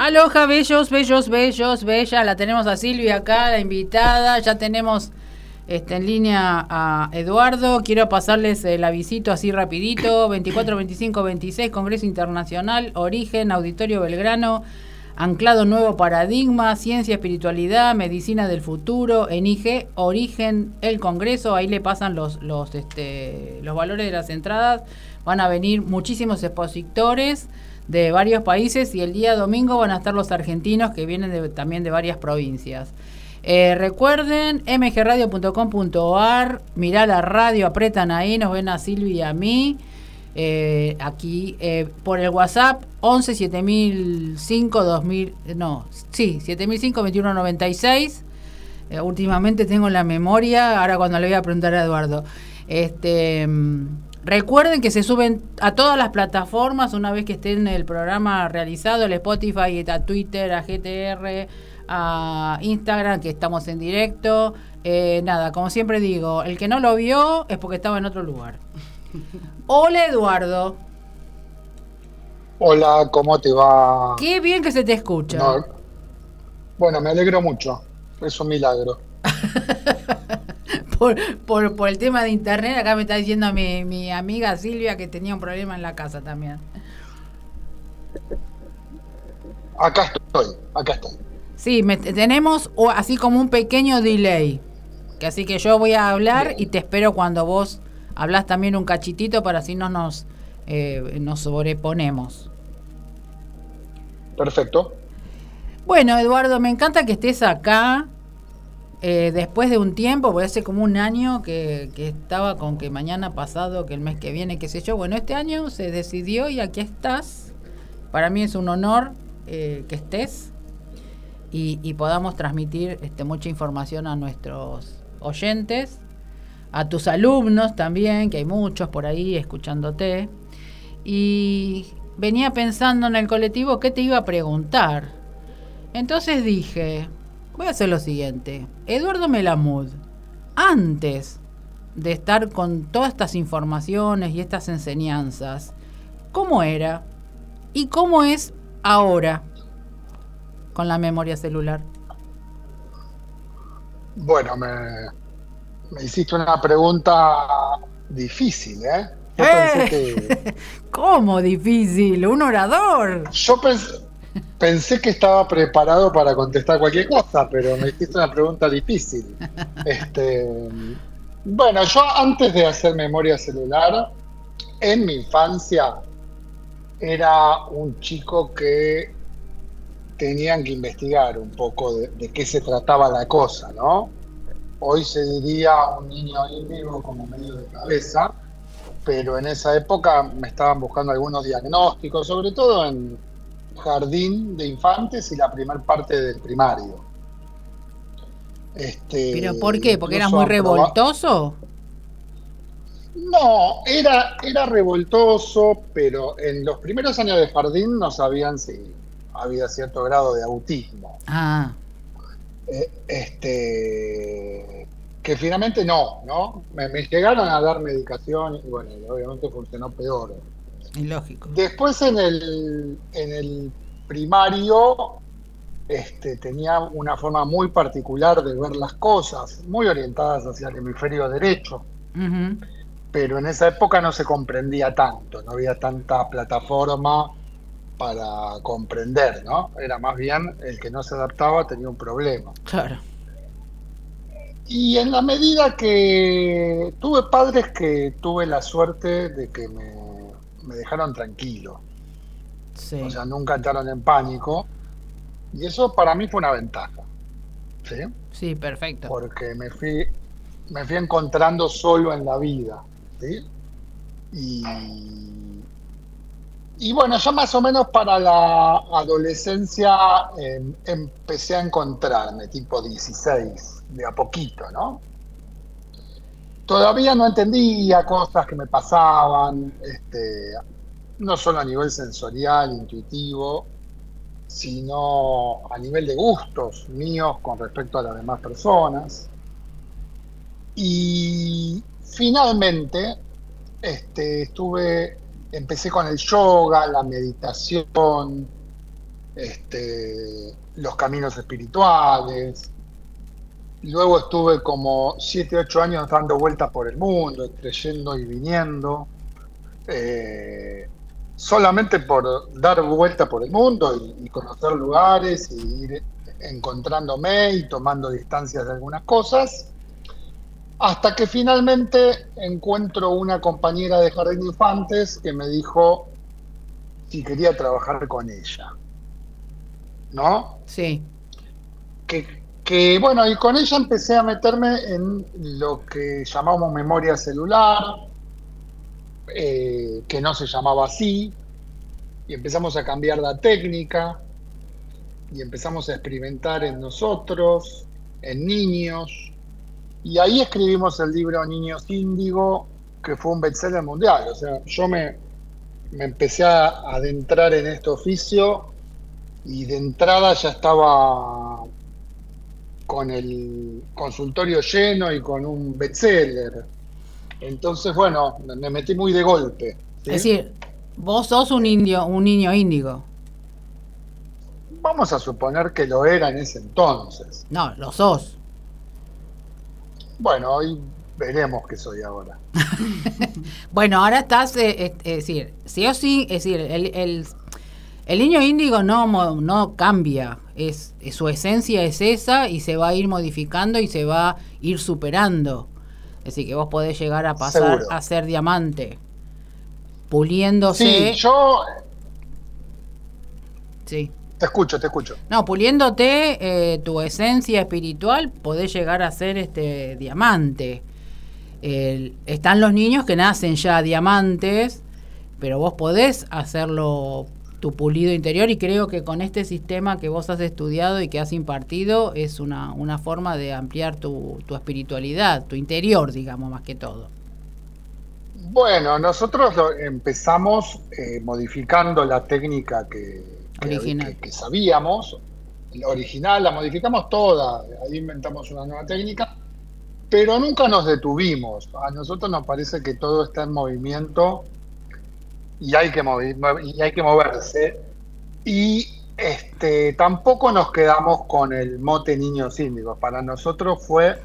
Aloha, bellos, bellos, bellos, bella. La tenemos a Silvia acá, la invitada. Ya tenemos este, en línea a Eduardo. Quiero pasarles el avisito así rapidito. 24, 25, 26, Congreso Internacional, Origen, Auditorio Belgrano. Anclado Nuevo Paradigma, Ciencia, Espiritualidad, Medicina del Futuro, en IG, Origen, el Congreso, ahí le pasan los, los, este, los valores de las entradas, van a venir muchísimos expositores de varios países y el día domingo van a estar los argentinos que vienen también de varias provincias. Eh, recuerden, mgradio.com.ar, mirá la radio, apretan ahí, nos ven a Silvia y a mí. Eh, aquí eh, por el WhatsApp 11 7005 2000 no sí 7005 2196 últimamente tengo la memoria ahora cuando le voy a preguntar a Eduardo este mm, recuerden que se suben a todas las plataformas una vez que estén el programa realizado el Spotify a Twitter a GTR a Instagram que estamos en directo eh, nada como siempre digo el que no lo vio es porque estaba en otro lugar Hola Eduardo. Hola, ¿cómo te va? Qué bien que se te escucha. Bueno, me alegro mucho. Es un milagro. por, por, el tema de internet, acá me está diciendo mi, mi amiga Silvia que tenía un problema en la casa también. Acá estoy, acá estoy. Sí, tenemos así como un pequeño delay. Que así que yo voy a hablar y te espero cuando vos hablas también un cachitito para así no nos, eh, nos sobreponemos. Perfecto. Bueno, Eduardo, me encanta que estés acá. Eh, después de un tiempo, porque hace como un año que, estaba con que mañana pasado, que el mes que viene, qué sé yo. Bueno, este año se decidió y aquí estás. Para mí es un honor eh, que estés y, y, podamos transmitir este, mucha información a nuestros oyentes a tus alumnos también, que hay muchos por ahí escuchándote. Y venía pensando en el colectivo qué te iba a preguntar. Entonces dije, voy a hacer lo siguiente. Eduardo Melamud, antes de estar con todas estas informaciones y estas enseñanzas, ¿cómo era? ¿Y cómo es ahora con la memoria celular? Bueno, me, me hiciste una pregunta difícil, ¿eh? eh ¿Cómo difícil? Un orador. Yo pensé, que estaba preparado para contestar cualquier cosa, pero me hiciste una pregunta difícil. Este, bueno, yo antes de hacer memoria celular, en mi infancia era un chico que tenían que investigar un poco de qué se trataba la cosa, ¿no? Hoy se diría un niño índigo como medio de cabeza, pero en esa época me estaban buscando algunos diagnósticos, sobre todo en jardín de infantes y la primer parte del primario. Este, ¿Pero por qué? ¿Porque era muy revoltoso? No, era, era revoltoso, pero en los primeros años de jardín no sabían si había cierto grado de autismo. Ah. Eh, este, que finalmente no, ¿no? Me, llegaron a dar medicación y bueno, obviamente funcionó peor. Después en el, en el primario este, tenía una forma muy particular de ver las cosas, muy orientadas hacia el hemisferio derecho. Pero en esa época no se comprendía tanto, no había tanta plataforma para comprender, ¿no? Era más bien el que no se adaptaba tenía un problema. Claro. Y en la medida que tuve padres que tuve la suerte de que me, dejaron tranquilo. Sí. O sea, nunca entraron en pánico. Y eso para mí fue una ventaja. ¿Sí? Sí, perfecto. Porque me fui, me fui encontrando solo en la vida. ¿sí? Y y bueno, ya más o menos para la adolescencia em, empecé a encontrarme, tipo 16, de a poquito, ¿no? Todavía no entendía cosas que me pasaban, este, no solo a nivel sensorial, intuitivo, sino a nivel de gustos míos con respecto a las demás personas. Y finalmente este, estuve empecé con el yoga, la meditación, este, los caminos espirituales. Luego estuve como 7, 8 años dando vueltas por el mundo, creyendo y viniendo. Eh, solamente por dar vueltas por el mundo y, y, conocer lugares y ir encontrándome y tomando distancias de algunas cosas. Hasta que finalmente encuentro una compañera de Jardín de Infantes que me dijo si quería trabajar con ella. ¿no? Sí. Que, bueno, y con ella empecé a meterme en lo que llamamos memoria celular, eh, que no se llamaba así, y empezamos a cambiar la técnica, y empezamos a experimentar en nosotros, en niños, y ahí escribimos el libro Niños Índigo, que fue un bestseller mundial. O sea, yo me, me empecé a adentrar en este oficio y de entrada ya estaba con el consultorio lleno y con un bestseller. Entonces, bueno, me metí muy de golpe. Es decir, vos sos un indio, un niño índigo. Vamos a suponer que lo era en ese entonces. No, lo sos. Bueno, hoy veremos qué soy ahora. bueno, ahora estás, eh, es decir, sí o sí, es decir, el, el el niño índigo no, no cambia, es, su esencia es esa y se va a ir modificando y se va a ir superando. Es decir, que vos podés llegar a pasar a ser diamante, puliéndose. Sí, yo. Sí. Te escucho, te escucho. No, puliéndote eh, tu esencia espiritual, podés llegar a ser este diamante. están los niños que nacen ya diamantes, pero vos podés hacerlo tu pulido interior y creo que con este sistema que vos has estudiado y que has impartido es una, una forma de ampliar tu, tu espiritualidad, tu interior, digamos, más que todo. Bueno, nosotros empezamos eh, modificando la técnica que, que, que, sabíamos, la original, la modificamos toda, ahí inventamos una nueva técnica, pero nunca nos detuvimos. A nosotros nos parece que todo está en movimiento y hay que, y hay que moverse. Y este, tampoco nos quedamos con el mote niños índigos. Para nosotros fue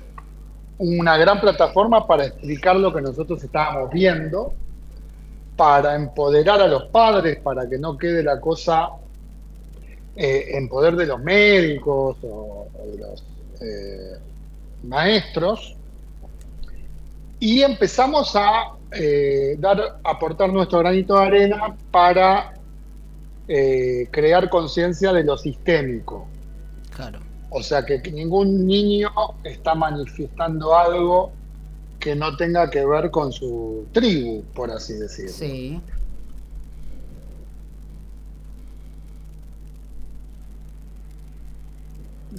una gran plataforma para explicar lo que nosotros estábamos viendo, para empoderar a los padres, para que no quede la cosa eh, en poder de los médicos o, de los eh, maestros. Y empezamos a eh, dar, aportar nuestro granito de arena para eh, crear conciencia de lo sistémico. Claro. O sea que ningún niño está manifestando algo que no tenga que ver con su tribu, por así decirlo. Sí.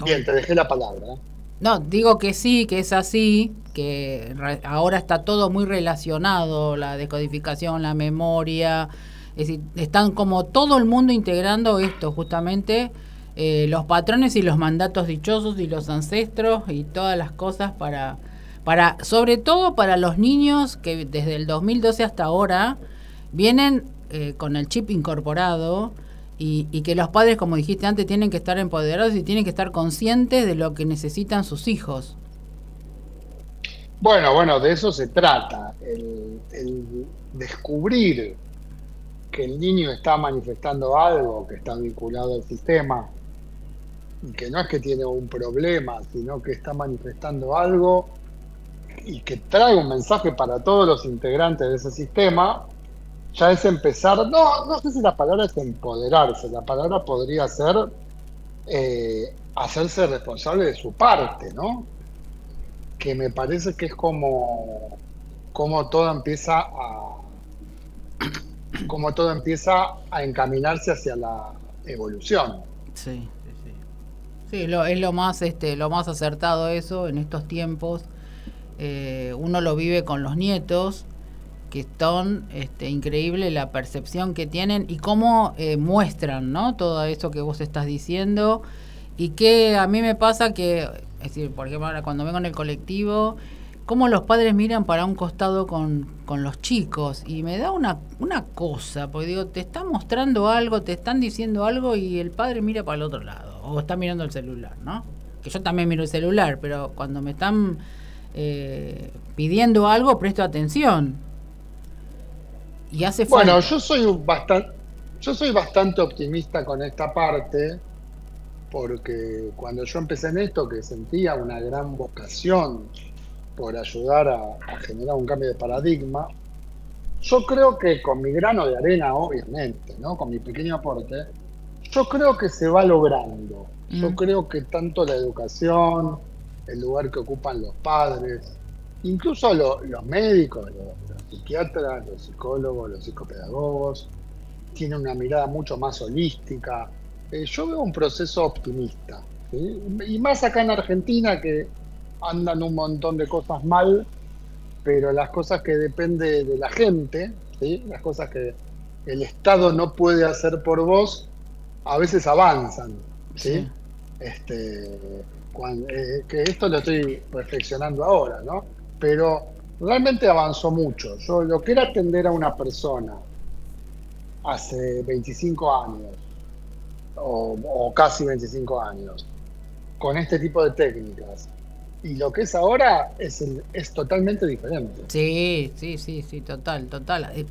Bien, te dejé la palabra. No, digo que sí, que es así, que ahora está todo muy relacionado, la decodificación, la memoria, es decir, están como todo el mundo integrando esto, justamente eh, los patrones y los mandatos dichosos y los ancestros y todas las cosas para, para, sobre todo para los niños que desde el 2012 hasta ahora vienen eh, con el chip incorporado y, que los padres, como dijiste antes, tienen que estar empoderados y tienen que estar conscientes de lo que necesitan sus hijos. Bueno, bueno, de eso se trata, el, descubrir que el niño está manifestando algo que está vinculado al sistema, y que no es que tiene un problema, sino que está manifestando algo y que trae un mensaje para todos los integrantes de ese sistema, ya es empezar, no, no sé si la palabra es empoderarse, la palabra podría ser eh, hacerse responsable de su parte, ¿no? Que me parece que es como, como todo empieza a como todo empieza a encaminarse hacia la evolución. Sí, sí, sí. Sí, lo, es lo más, este, lo más acertado eso en estos tiempos. Eh, uno lo vive con los nietos que son este, increíble la percepción que tienen y cómo eh, muestran ¿no? todo eso que vos estás diciendo y que a mí me pasa que, es decir, por ejemplo, ahora cuando vengo en el colectivo, cómo los padres miran para un costado con, con los chicos y me da una, una cosa, porque digo, te está mostrando algo, te están diciendo algo y el padre mira para el otro lado, o está mirando el celular, ¿no? Que yo también miro el celular, pero cuando me están eh, pidiendo algo, presto atención. Y hace Bueno, yo soy bastante, yo soy bastante optimista con esta parte, porque cuando yo empecé en esto, que sentía una gran vocación por ayudar a, generar un cambio de paradigma. Yo creo que con mi grano de arena, obviamente, ¿no? con mi pequeño aporte, yo creo que se va logrando. Yo mm. creo que tanto la educación, el lugar que ocupan los padres, incluso los médicos, los, psiquiatras, los psicólogos, los psicopedagogos, tienen una mirada mucho más holística. Eh, yo veo un proceso optimista. Y más acá en Argentina, que andan un montón de cosas mal, pero las cosas que depende de la gente, las cosas que el Estado no puede hacer por vos, a veces avanzan. ¿sí? Este, eh, que esto lo estoy reflexionando ahora, ¿no? Pero realmente avanzó mucho. Yo lo que era atender a una persona hace 25 años, o, o casi 25 años, con este tipo de técnicas, y lo que es ahora es, es totalmente diferente. Sí, sí, sí, sí, total, total. Eh,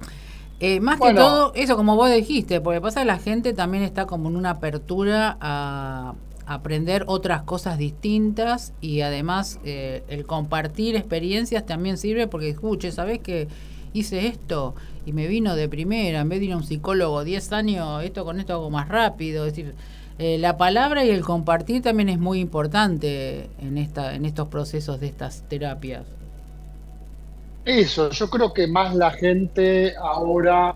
eh, más que todo, eso como vos dijiste, porque pasa que la gente también está como en una apertura a aprender otras cosas distintas y además eh, el compartir experiencias también sirve porque escuche, ¿sabés que hice esto y me vino de primera, en vez de ir a un psicólogo 10 años, esto con esto hago más rápido, es decir, eh, la palabra y el compartir también es muy importante en, esta, en estos procesos de estas terapias. Eso, yo creo que más la gente ahora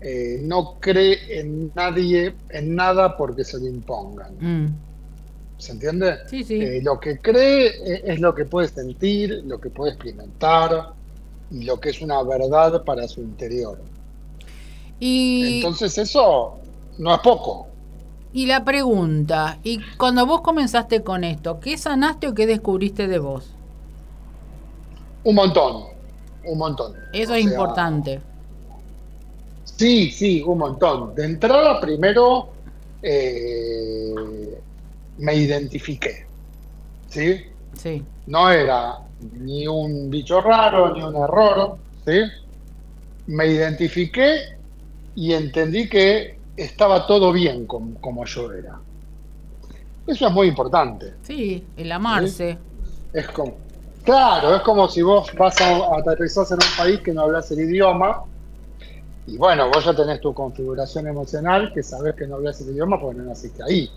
eh, no cree en nadie, en nada porque se lo impongan. Mm. ¿Se entiende? Sí, sí. Eh, lo que cree es lo que puede sentir, lo que puede experimentar y lo que es una verdad para su interior. Y... Entonces eso no es poco. Y la pregunta, y cuando vos comenzaste con esto, ¿qué sanaste o qué descubriste de vos? Un montón, un montón. Eso es importante. Sí, sí, un montón. De entrada, primero eh, me identifiqué. ¿Sí? Sí. No era ni un bicho raro, ni un error. ¿Sí? Me identifiqué y entendí que estaba todo bien como, yo era. Eso es muy importante. Sí, el amarse. Es como, claro, es como si vos vas a aterrizar en un país que no hablas el idioma y bueno, vos ya tenés tu configuración emocional que sabés que no hablas el idioma porque no naciste ahí.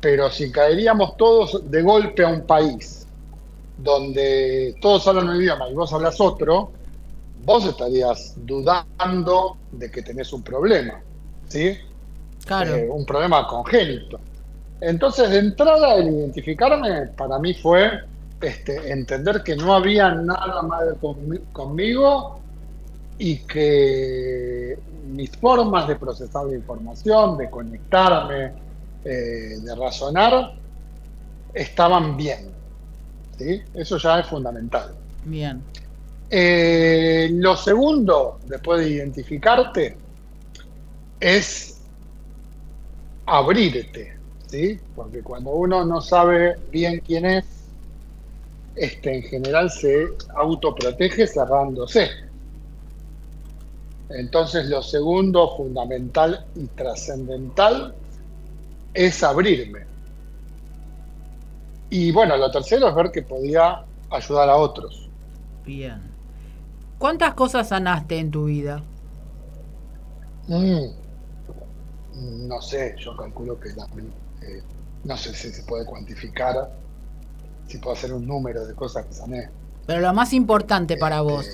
Pero si caeríamos todos de golpe a un país donde todos hablan un idioma y vos hablas otro, vos estarías dudando de que tenés un problema. ¿sí? Claro. Eh, un problema congénito. Entonces, de entrada, el identificarme para mí fue este, entender que no había nada mal conmigo y que mis formas de procesar la información, de conectarme, eh, de razonar, estaban bien. ¿Sí? Eso ya es fundamental. Bien. Eh, lo segundo, después de identificarte, es abrirte, ¿sí? Porque cuando uno no sabe bien quién es, este, en general se autoprotege cerrándose. Entonces lo segundo fundamental y trascendental es abrirme. Y bueno, lo tercero es ver que podía ayudar a otros. Bien. ¿Cuántas cosas sanaste en tu vida? Mm no sé, yo calculo que eh, no sé si se puede cuantificar, si puedo hacer un número de cosas que sané. Pero lo más importante para este, vos.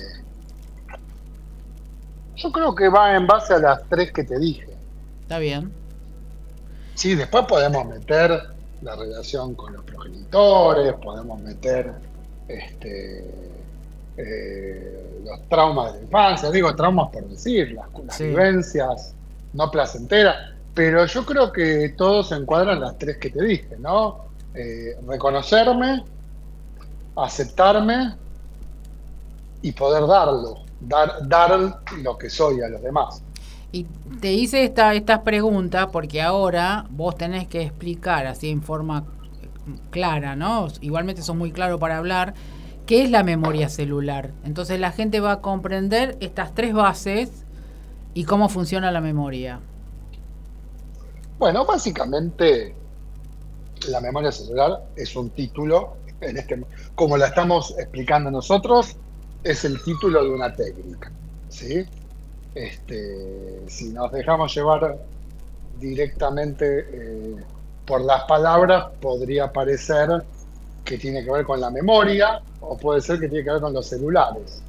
Yo creo que va en base a las tres que te dije. Está bien. Sí, después podemos meter la relación con los progenitores, podemos meter este, eh, los traumas de la infancia, digo traumas por decir, las, vivencias no placenteras. Pero yo creo que todos se encuadran las tres que te dije, ¿no? Eh, reconocerme, aceptarme y poder darlo, dar, dar lo que soy a los demás. Y te hice esta, estas preguntas porque ahora vos tenés que explicar así en forma clara, ¿no? Igualmente son muy claro para hablar, qué es la memoria celular. Entonces la gente va a comprender estas tres bases y cómo funciona la memoria. Bueno, básicamente la memoria celular es un título, en este, como la estamos explicando nosotros, es el título de una técnica. ¿sí? Este, si nos dejamos llevar directamente eh, por las palabras, podría parecer que tiene que ver con la memoria o puede ser que tiene que ver con los celulares.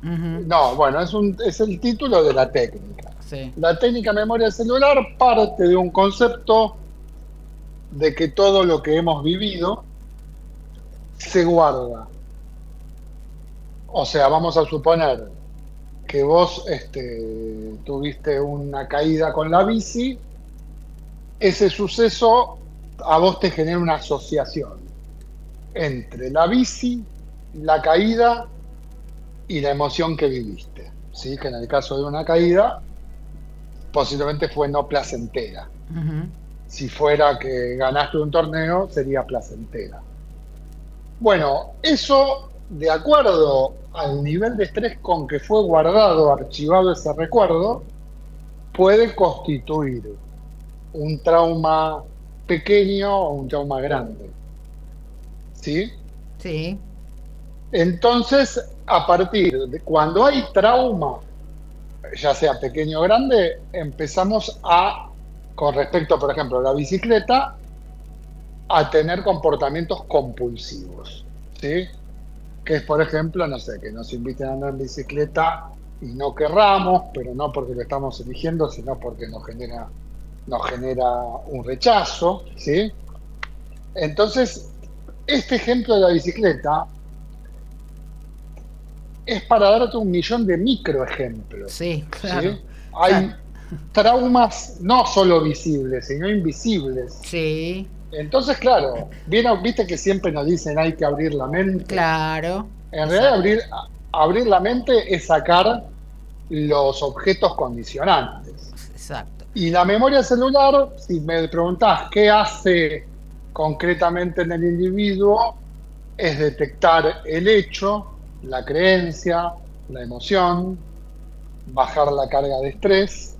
No, bueno, es, un, es el título de la técnica. La técnica memoria celular parte de un concepto de que todo lo que hemos vivido se guarda. O sea, vamos a suponer que vos este, tuviste una caída con la bici, ese suceso a vos te genera una asociación entre la bici, la caída y la emoción que viviste. ¿sí? Que en el caso de una caída, posiblemente fue no placentera. Si fuera que ganaste un torneo, sería placentera. Bueno, eso, de acuerdo al nivel de estrés con que fue guardado, archivado ese recuerdo, puede constituir un trauma pequeño o un trauma grande. ¿Sí? Sí. Entonces, a partir de cuando hay trauma, ya sea pequeño o grande, empezamos a, con respecto, por ejemplo, a la bicicleta, a tener comportamientos compulsivos. ¿Sí? Que es, por ejemplo, no sé, que nos inviten a andar en bicicleta y no querramos, pero no porque lo estamos eligiendo, sino porque nos genera, nos genera un rechazo. ¿sí? Entonces, este ejemplo de la bicicleta es para darte un millón de microejemplos. Sí, claro. Hay traumas no solo visibles, sino invisibles. Sí. Entonces, claro, viste que siempre nos dicen hay que abrir la mente. Claro. En realidad, abrir, abrir la mente es sacar los objetos condicionantes. Exacto. Y la memoria celular, si me preguntás qué hace concretamente en el individuo, es detectar el hecho, la creencia, la emoción, bajar la carga de estrés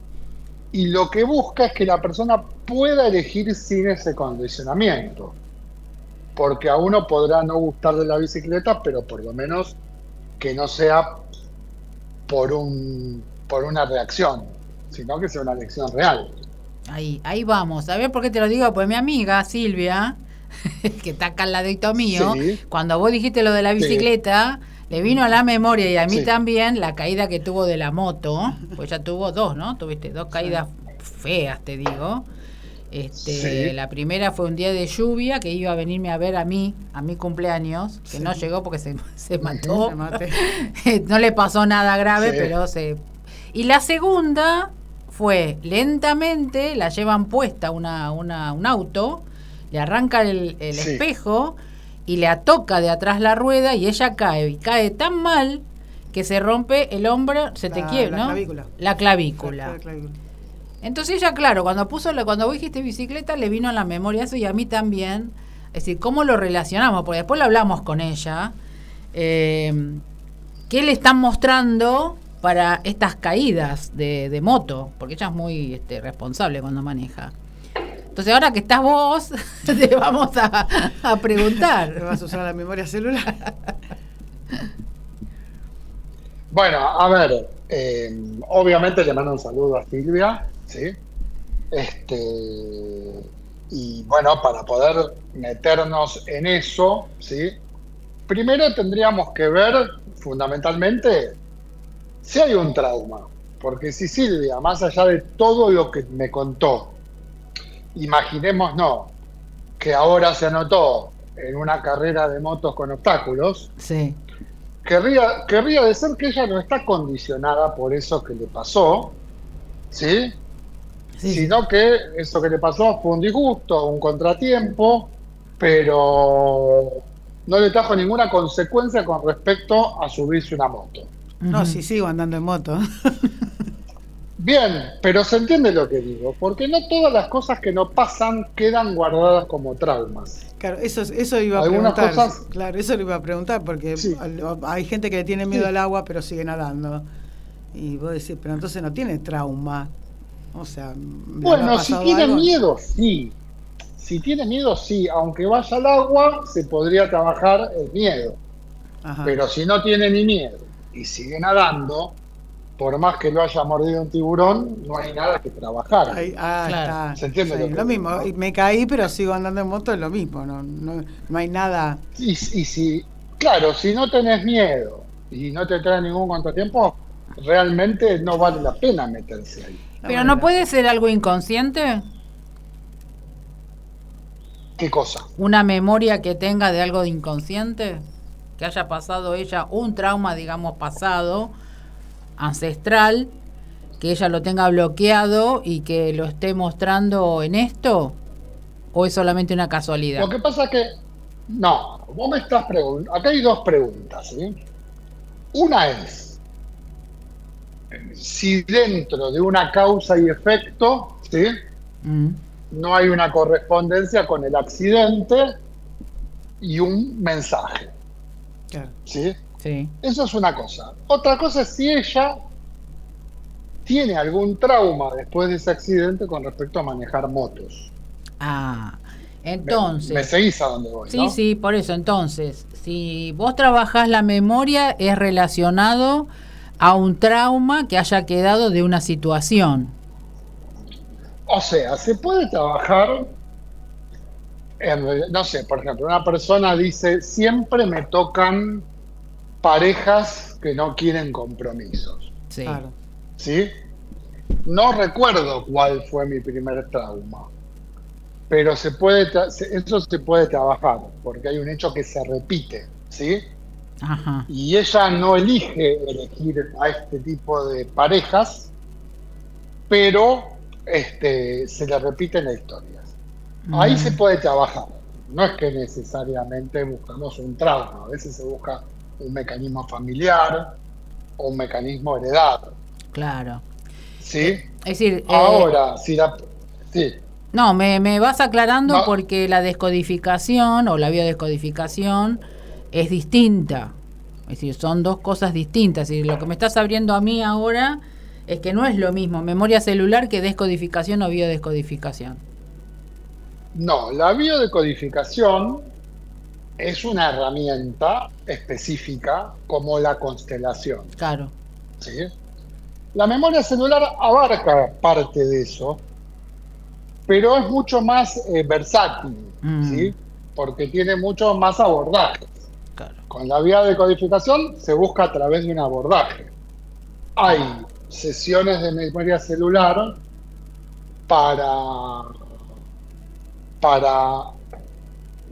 y lo que busca es que la persona pueda elegir sin ese condicionamiento. Porque a uno podrá no gustar de la bicicleta, pero por lo menos que no sea por, un, por una reacción, sino que sea una elección real. Ahí, ahí vamos. A ver por qué te lo digo, pues mi amiga Silvia, que está acá al ladito mío, cuando vos dijiste lo de la bicicleta, le vino a la memoria y a mí también la caída que tuvo de la moto, pues ya tuvo dos, ¿no? Tuviste dos caídas feas, te digo. Este, La primera fue un día de lluvia que iba a venirme a ver a mí, a mi cumpleaños, que no llegó porque se, se mató. no le pasó nada grave, pero se... Y la segunda fue lentamente, la llevan puesta una, una, un auto, le arranca el, el espejo y le toca de atrás la rueda y ella cae. Y cae tan mal que se rompe el hombro, se te quiebra, ¿no? La clavícula. Entonces ella, claro, cuando puso la, cuando vos dijiste bicicleta, le vino a la memoria eso y a mí también. Es decir, ¿cómo lo relacionamos? Porque después lo hablamos con ella. Eh, ¿Qué le están mostrando para estas caídas de, de moto? Porque ella es muy este, responsable cuando maneja. Entonces ahora que estás vos, te vamos a, preguntar. ¿Te vas a usar la memoria celular? Bueno, a ver, eh, obviamente le mando un saludo a Silvia, ¿sí? Este, y bueno, para poder meternos en eso, ¿sí? Primero tendríamos que ver fundamentalmente si hay un trauma, porque si Silvia, más allá de todo lo que me contó, imaginemos no, que ahora se anotó en una carrera de motos con obstáculos, sí. querría, querría decir que ella no está condicionada por eso que le pasó, ¿sí? Sino que eso que le pasó fue un disgusto, un contratiempo, pero no le trajo ninguna consecuencia con respecto a subirse una moto. No, sí sigo andando en moto. Bien, pero se entiende lo que digo, porque no todas las cosas que no pasan quedan guardadas como traumas. Claro, eso, eso iba a preguntar. Claro, eso lo iba a preguntar, porque hay gente que le tiene miedo al agua, pero sigue nadando. Y vos decís, pero entonces no tiene trauma. O sea, bueno, si tiene miedo, sí. Si tiene miedo, sí. Aunque vaya al agua, se podría trabajar el miedo. Pero si no tiene ni miedo y sigue nadando, por más que lo haya mordido un tiburón, no hay nada que trabajar. ah, ¿Se entiende? lo, mismo. Me caí, pero sigo andando en moto, es lo mismo. No, no, no hay nada. Y, y si, claro, si no tenés miedo y no te trae ningún contratiempo, realmente no vale la pena meterse ahí. Pero no puede ser algo inconsciente. ¿Qué cosa? Una memoria que tenga de algo de inconsciente, que haya pasado ella un trauma, digamos, pasado, ancestral, que ella lo tenga bloqueado y que lo esté mostrando en esto, o es solamente una casualidad. Lo que pasa es que, no, vos me estás preguntando, acá hay dos preguntas. ¿sí? Una es, si dentro de una causa y efecto, ¿sí? Mm. No hay una correspondencia con el accidente y un mensaje. ¿sí? ¿Sí? Eso es una cosa. Otra cosa es si ella tiene algún trauma después de ese accidente con respecto a manejar motos. Ah, entonces. Me, seguís a donde voy. Sí, sí, por eso. Entonces, si vos trabajás la memoria, es relacionado a un trauma que haya quedado de una situación. O sea, se puede trabajar, en, no sé, por ejemplo, una persona dice, siempre me tocan parejas que no quieren compromisos. Sí. ¿Sí? No recuerdo cuál fue mi primer trauma, pero se puede eso se puede trabajar, porque hay un hecho que se repite, ¿sí? Y ella no elige elegir a este tipo de parejas, pero este, se le repiten las historias. Ahí se mm. puede trabajar. No es que necesariamente buscamos un trauma, a veces se busca un mecanismo familiar o un mecanismo heredado. Claro. ¿Sí? Eh, es decir, eh, ahora, si la. Sí. No, me, me vas aclarando porque la descodificación o la biodescodificación es distinta. Es decir, son dos cosas distintas. Y lo que me estás abriendo a mí ahora es que no es lo mismo memoria celular que descodificación o biodescodificación. No, la biodescodificación es una herramienta específica como la constelación. Claro. ¿Sí? La memoria celular abarca parte de eso, pero es mucho más eh, versátil, mm. ¿sí? porque tiene mucho más abordaje. Con la vía de codificación se busca a través de un abordaje. Hay sesiones de memoria celular para, para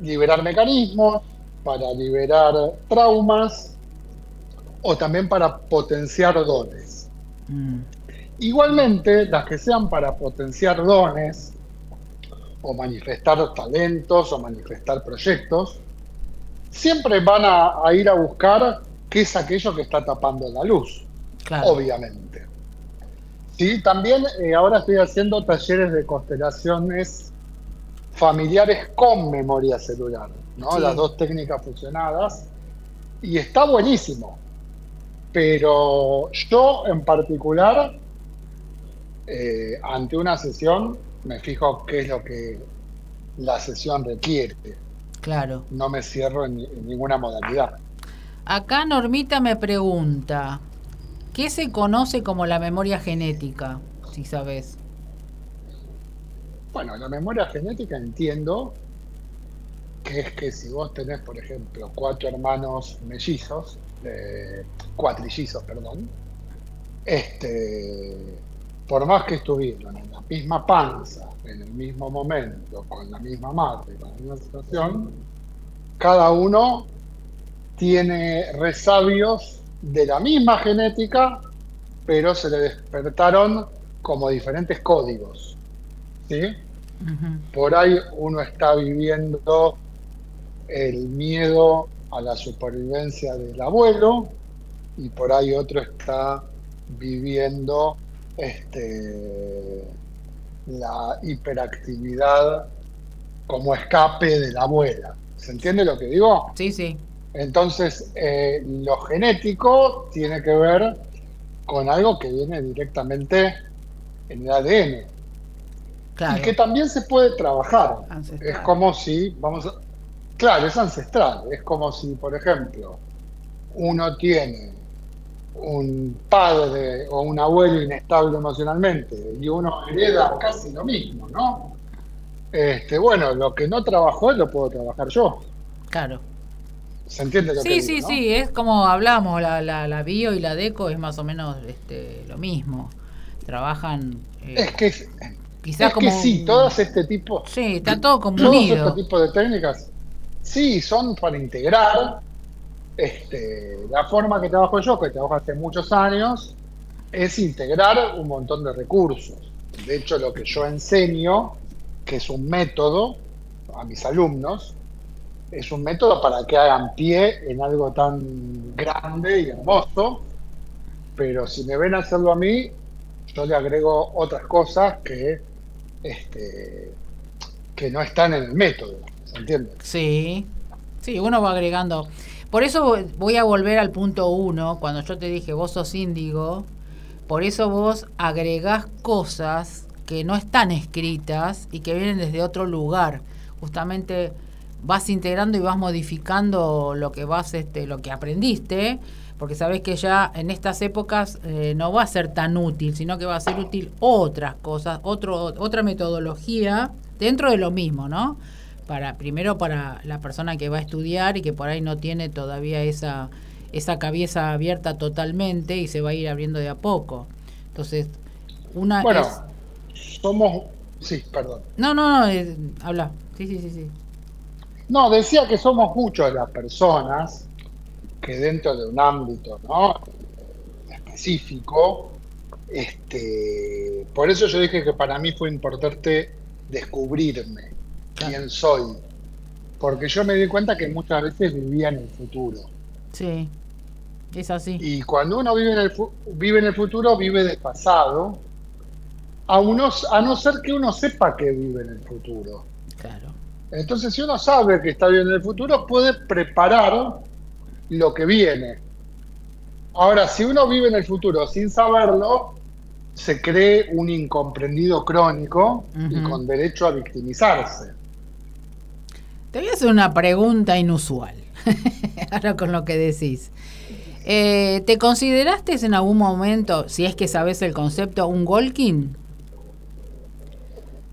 liberar mecanismos, para liberar traumas o también para potenciar dones. Mm. Igualmente, las que sean para potenciar dones o manifestar talentos o manifestar proyectos, siempre van a, ir a buscar qué es aquello que está tapando la luz, obviamente. Sí, también eh, ahora estoy haciendo talleres de constelaciones familiares con memoria celular, ¿no? Las dos técnicas fusionadas. Y está buenísimo. Pero yo en particular, eh, ante una sesión, me fijo qué es lo que la sesión requiere. Claro. No me cierro en, ninguna modalidad. Acá Normita me pregunta, ¿qué se conoce como la memoria genética? Si sabes. Bueno, la memoria genética entiendo que es que si vos tenés, por ejemplo, cuatro hermanos mellizos, eh, cuatrillizos, perdón, este, por más que estuvieron en la misma panza, en el mismo momento, con la misma madre, con la misma situación, cada uno tiene resabios de la misma genética, pero se le despertaron como diferentes códigos. ¿Sí? Por ahí uno está viviendo el miedo a la supervivencia del abuelo y por ahí otro está viviendo este, la hiperactividad como escape de la abuela. ¿Se entiende lo que digo? Sí, sí. Entonces, eh, lo genético tiene que ver con algo que viene directamente en el ADN. Y que también se puede trabajar. Es como si, vamos a, claro, es ancestral. Es como si, por ejemplo, uno tiene un padre o un abuelo inestable emocionalmente y uno hereda casi lo mismo, ¿no? Este, bueno, lo que no trabajó lo puedo trabajar yo. Claro. ¿Se entiende lo sí, que Sí, sí, sí, es como hablamos, la, la, bio y la deco es más o menos este, lo mismo. Trabajan... Eh, es que quizás como que sí, todas este tipo... Sí, está todo como Todos este tipo de técnicas, sí, son para integrar este, la forma que trabajo yo, que trabajo hace muchos años, es integrar un montón de recursos. De hecho, lo que yo enseño, que es un método a mis alumnos, es un método para que hagan pie en algo tan grande y hermoso, pero si me ven hacerlo a mí, yo le agrego otras cosas que, este, que no están en el método, ¿se entiende? Sí, sí, uno va agregando. Por eso voy a volver al punto uno, cuando yo te dije, vos sos índigo, por eso vos agregás cosas que no están escritas y que vienen desde otro lugar. Justamente vas integrando y vas modificando lo que vas, este, lo que aprendiste, porque sabes que ya en estas épocas eh, no va a ser tan útil, sino que va a ser útil otras cosas, otro, otra metodología dentro de lo mismo, ¿no? para primero para la persona que va a estudiar y que por ahí no tiene todavía esa esa cabeza abierta totalmente y se va a ir abriendo de a poco. Entonces, una bueno, somos sí, perdón. No, no, no, eh, habla. Sí, sí, sí, sí. No, decía que somos muchas las personas que dentro de un ámbito, ¿no? específico este, por eso yo dije que para mí fue importante descubrirme quién soy. Porque yo me di cuenta que muchas veces vivía en el futuro. Sí, es así. Y cuando uno vive en el, vive en el futuro, vive desfasado, a, unos, a no ser que uno sepa que vive en el futuro. Claro. Entonces, si uno sabe que está viviendo en el futuro, puede preparar lo que viene. Ahora, si uno vive en el futuro sin saberlo, se cree un incomprendido crónico y con derecho a victimizarse. Te voy a hacer una pregunta inusual, ahora con lo que decís. Eh, ¿Te consideraste en algún momento, si es que sabes el concepto, un Golkin?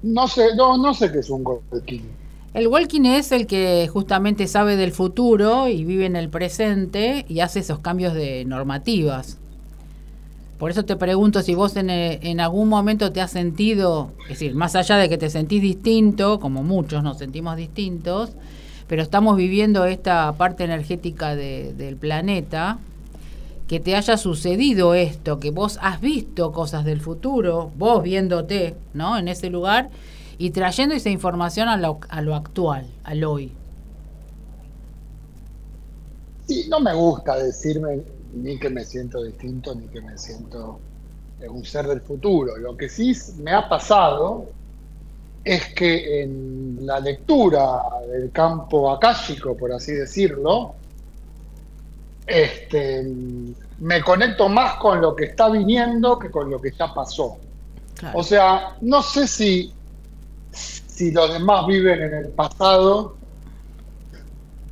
No sé, no, no sé qué es un Golkin. El Walking es el que justamente sabe del futuro y vive en el presente y hace esos cambios de normativas. Por eso te pregunto si vos en, eh, algún momento te has sentido, es decir, más allá de que te sentís distinto, como muchos nos sentimos distintos, pero estamos viviendo esta parte energética del planeta, que te haya sucedido esto, que vos has visto cosas del futuro, vos viéndote, ¿no? En ese lugar y trayendo esa información a lo, a lo actual, al hoy. Sí, no me gusta decirme ni que me siento distinto, ni que me siento un ser del futuro. Lo que sí me ha pasado es que en la lectura del campo akáshico, por así decirlo, este, me conecto más con lo que está viniendo que con lo que ya pasó. O sea, no sé si, si los demás viven en el pasado,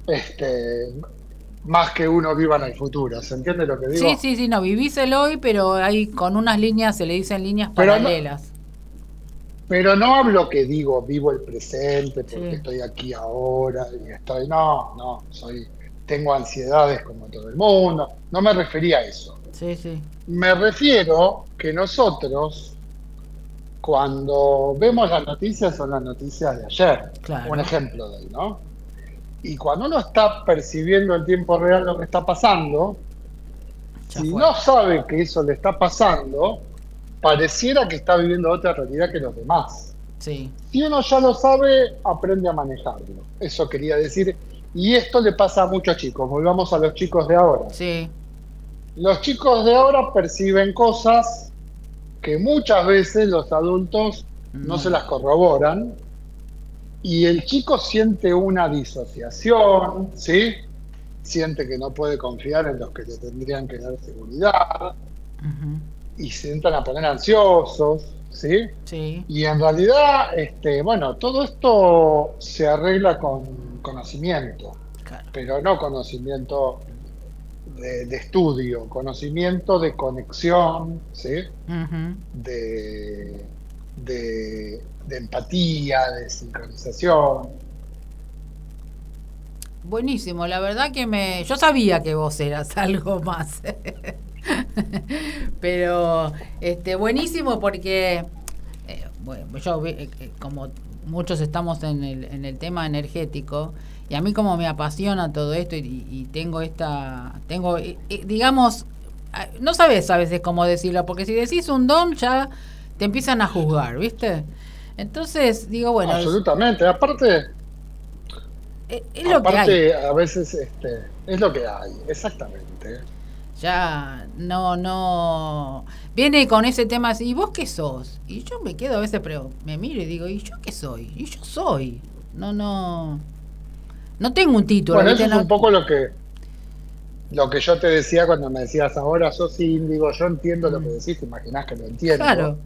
este, más que uno viva en el futuro. ¿Se entiende lo que digo? Sí, sí, sí, no, vivís el hoy, pero hay con unas líneas, se le dicen líneas paralelas. Pero no, hablo que digo, vivo el presente porque estoy aquí ahora y estoy. No, no, soy. Tengo ansiedades como todo el mundo. No me refería a eso. Sí, sí. Me refiero que nosotros, cuando vemos las noticias, son las noticias de ayer. Un ejemplo de ahí, ¿no? Y cuando uno está percibiendo en tiempo real lo que está pasando, si no sabe que eso le está pasando, pareciera que está viviendo otra realidad que los demás. Sí. Si uno ya lo sabe, aprende a manejarlo. Eso quería decir Y esto le pasa a muchos chicos. Volvamos a los chicos de ahora. Sí. Los chicos de ahora perciben cosas que muchas veces los adultos no, se las corroboran y el chico siente una disociación, ¿sí? Siente que no puede confiar en los que le tendrían que dar seguridad y se entran a poner ansiosos, ¿sí? Sí. Y en realidad, este, bueno, todo esto se arregla con conocimiento, pero no conocimiento de, estudio, conocimiento de conexión, ¿sí? de, de, empatía, de sincronización. Buenísimo, la verdad que me... Yo sabía que vos eras algo más. Pero este buenísimo porque eh, bueno, yo eh, eh, como muchos estamos en el, en el tema energético y a mí como me apasiona todo esto y, tengo esta tengo digamos no sabes a veces cómo decirlo porque si decís un don ya te empiezan a juzgar viste entonces digo bueno absolutamente aparte es, lo que hay. a veces este, es lo que hay exactamente ya no, no. Viene con ese tema así, ¿y vos qué sos? Y yo me quedo a veces, pero me miro y digo, ¿y yo qué soy? Y yo soy. No, no. No tengo un título. Bueno, eso es un poco lo que lo que yo te decía cuando me decías ahora sos índigo, yo entiendo lo que mm. decís, te imaginás que lo entiendo. Claro.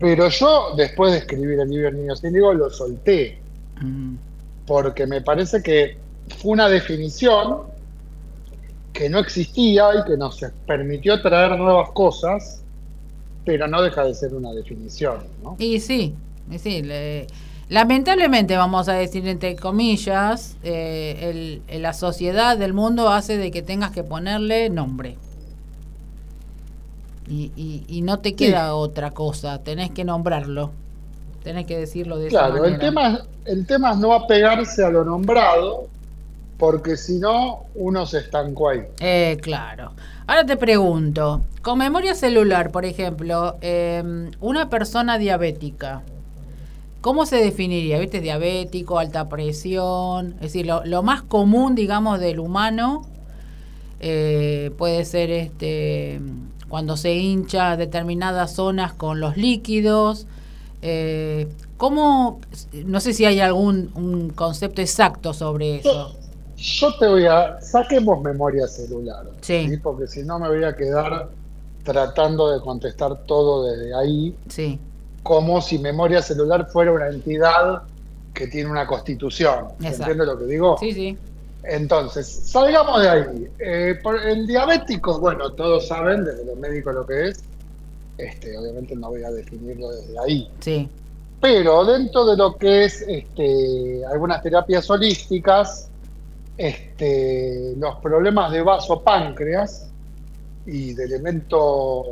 Pero yo, después de escribir el libro Niños Índigo, lo solté. Mm. Porque me parece que fue una definición que no existía y que nos permitió traer nuevas cosas, pero no deja de ser una definición. ¿no? Y sí, y sí lamentablemente vamos a decir entre comillas, eh, la sociedad del mundo hace de que tengas que ponerle nombre. Y, y, no te queda otra cosa, tenés que nombrarlo, tenés que decirlo de claro, esa manera. el tema, el tema es no apegarse a lo nombrado, porque si no, uno se estancó ahí. Eh, claro. Ahora te pregunto, con memoria celular, por ejemplo, em, una persona diabética, ¿cómo se definiría? ¿Viste? Diabético, alta presión, es decir, lo, más común, digamos, del humano eh, puede ser este cuando se hincha determinadas zonas con los líquidos. Eh, ¿Cómo? No sé si hay algún un concepto exacto sobre eso. Yo te voy a. Saquemos memoria celular. Sí. Porque si no me voy a quedar tratando de contestar todo desde ahí. Sí. Como si memoria celular fuera una entidad que tiene una constitución. ¿Entiendes lo que digo? Sí, sí. Entonces, salgamos de ahí. Eh, el diabético, bueno, todos saben desde los médicos lo que es. Este, obviamente no voy a definirlo desde ahí. Sí. Pero dentro de lo que es este, algunas terapias holísticas, este, los problemas de vaso páncreas y de elemento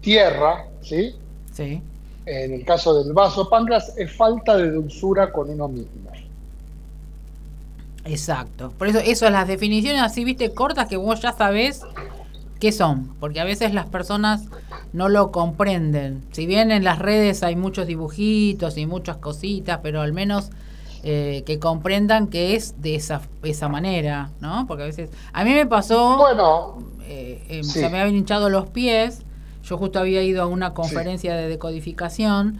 tierra, ¿sí? Sí. En el caso del vaso páncreas es falta de dulzura con uno mismo. Exacto. Por eso, eso, las definiciones así, viste, cortas que vos ya sabés qué son. Porque a veces las personas no lo comprenden. Si bien en las redes hay muchos dibujitos y muchas cositas, pero al menos eh, que comprendan que es de esa, esa manera, ¿no? Porque a veces... A mí me pasó... Bueno, eh, em, se me habían hinchado los pies, yo justo había ido a una conferencia de decodificación,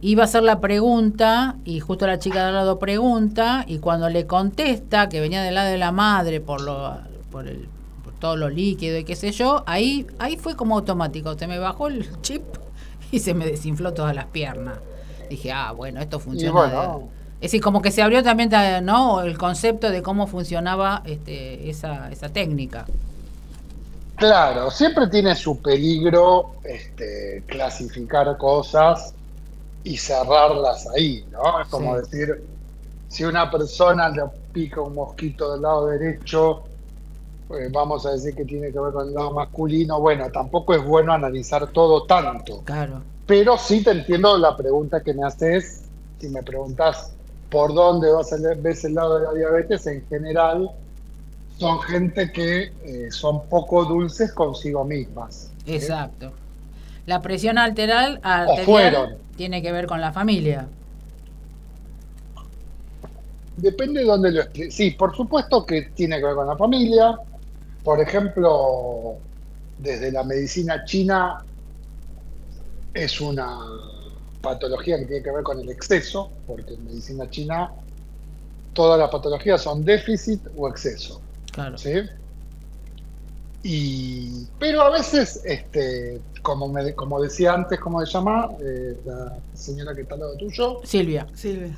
iba a hacer la pregunta y justo la chica de al lado pregunta y cuando le contesta, que venía del lado de la madre por, lo, por, el, por todo lo líquido y qué sé yo, ahí, ahí fue como automático, se me bajó el chip y se me desinfló todas las piernas. Dije, ah, bueno, esto funciona. Es decir, como que se abrió también ¿no? el concepto de cómo funcionaba este, esa, esa técnica. Claro, siempre tiene su peligro este, clasificar cosas y cerrarlas ahí, ¿no? Es como decir, si una persona le pica un mosquito del lado derecho, pues vamos a decir que tiene que ver con el lado masculino, bueno, tampoco es bueno analizar todo tanto. Claro. Pero sí te entiendo la pregunta que me haces, si me preguntas por dónde vas a ves el lado de la diabetes, en general son gente que eh, son poco dulces consigo mismas. Exacto. La presión arterial, tiene que ver con la familia. depende de dónde lo explique. Sí, por supuesto que tiene que ver con la familia. Por ejemplo, desde la medicina china es una patología que tiene que ver con el exceso, porque en medicina china todas las patologías son déficit o exceso. Claro. ¿sí? Y, pero a veces, este, como, me, como decía antes, ¿cómo se llama? Eh, la señora que está al lado tuyo. Silvia. Silvia.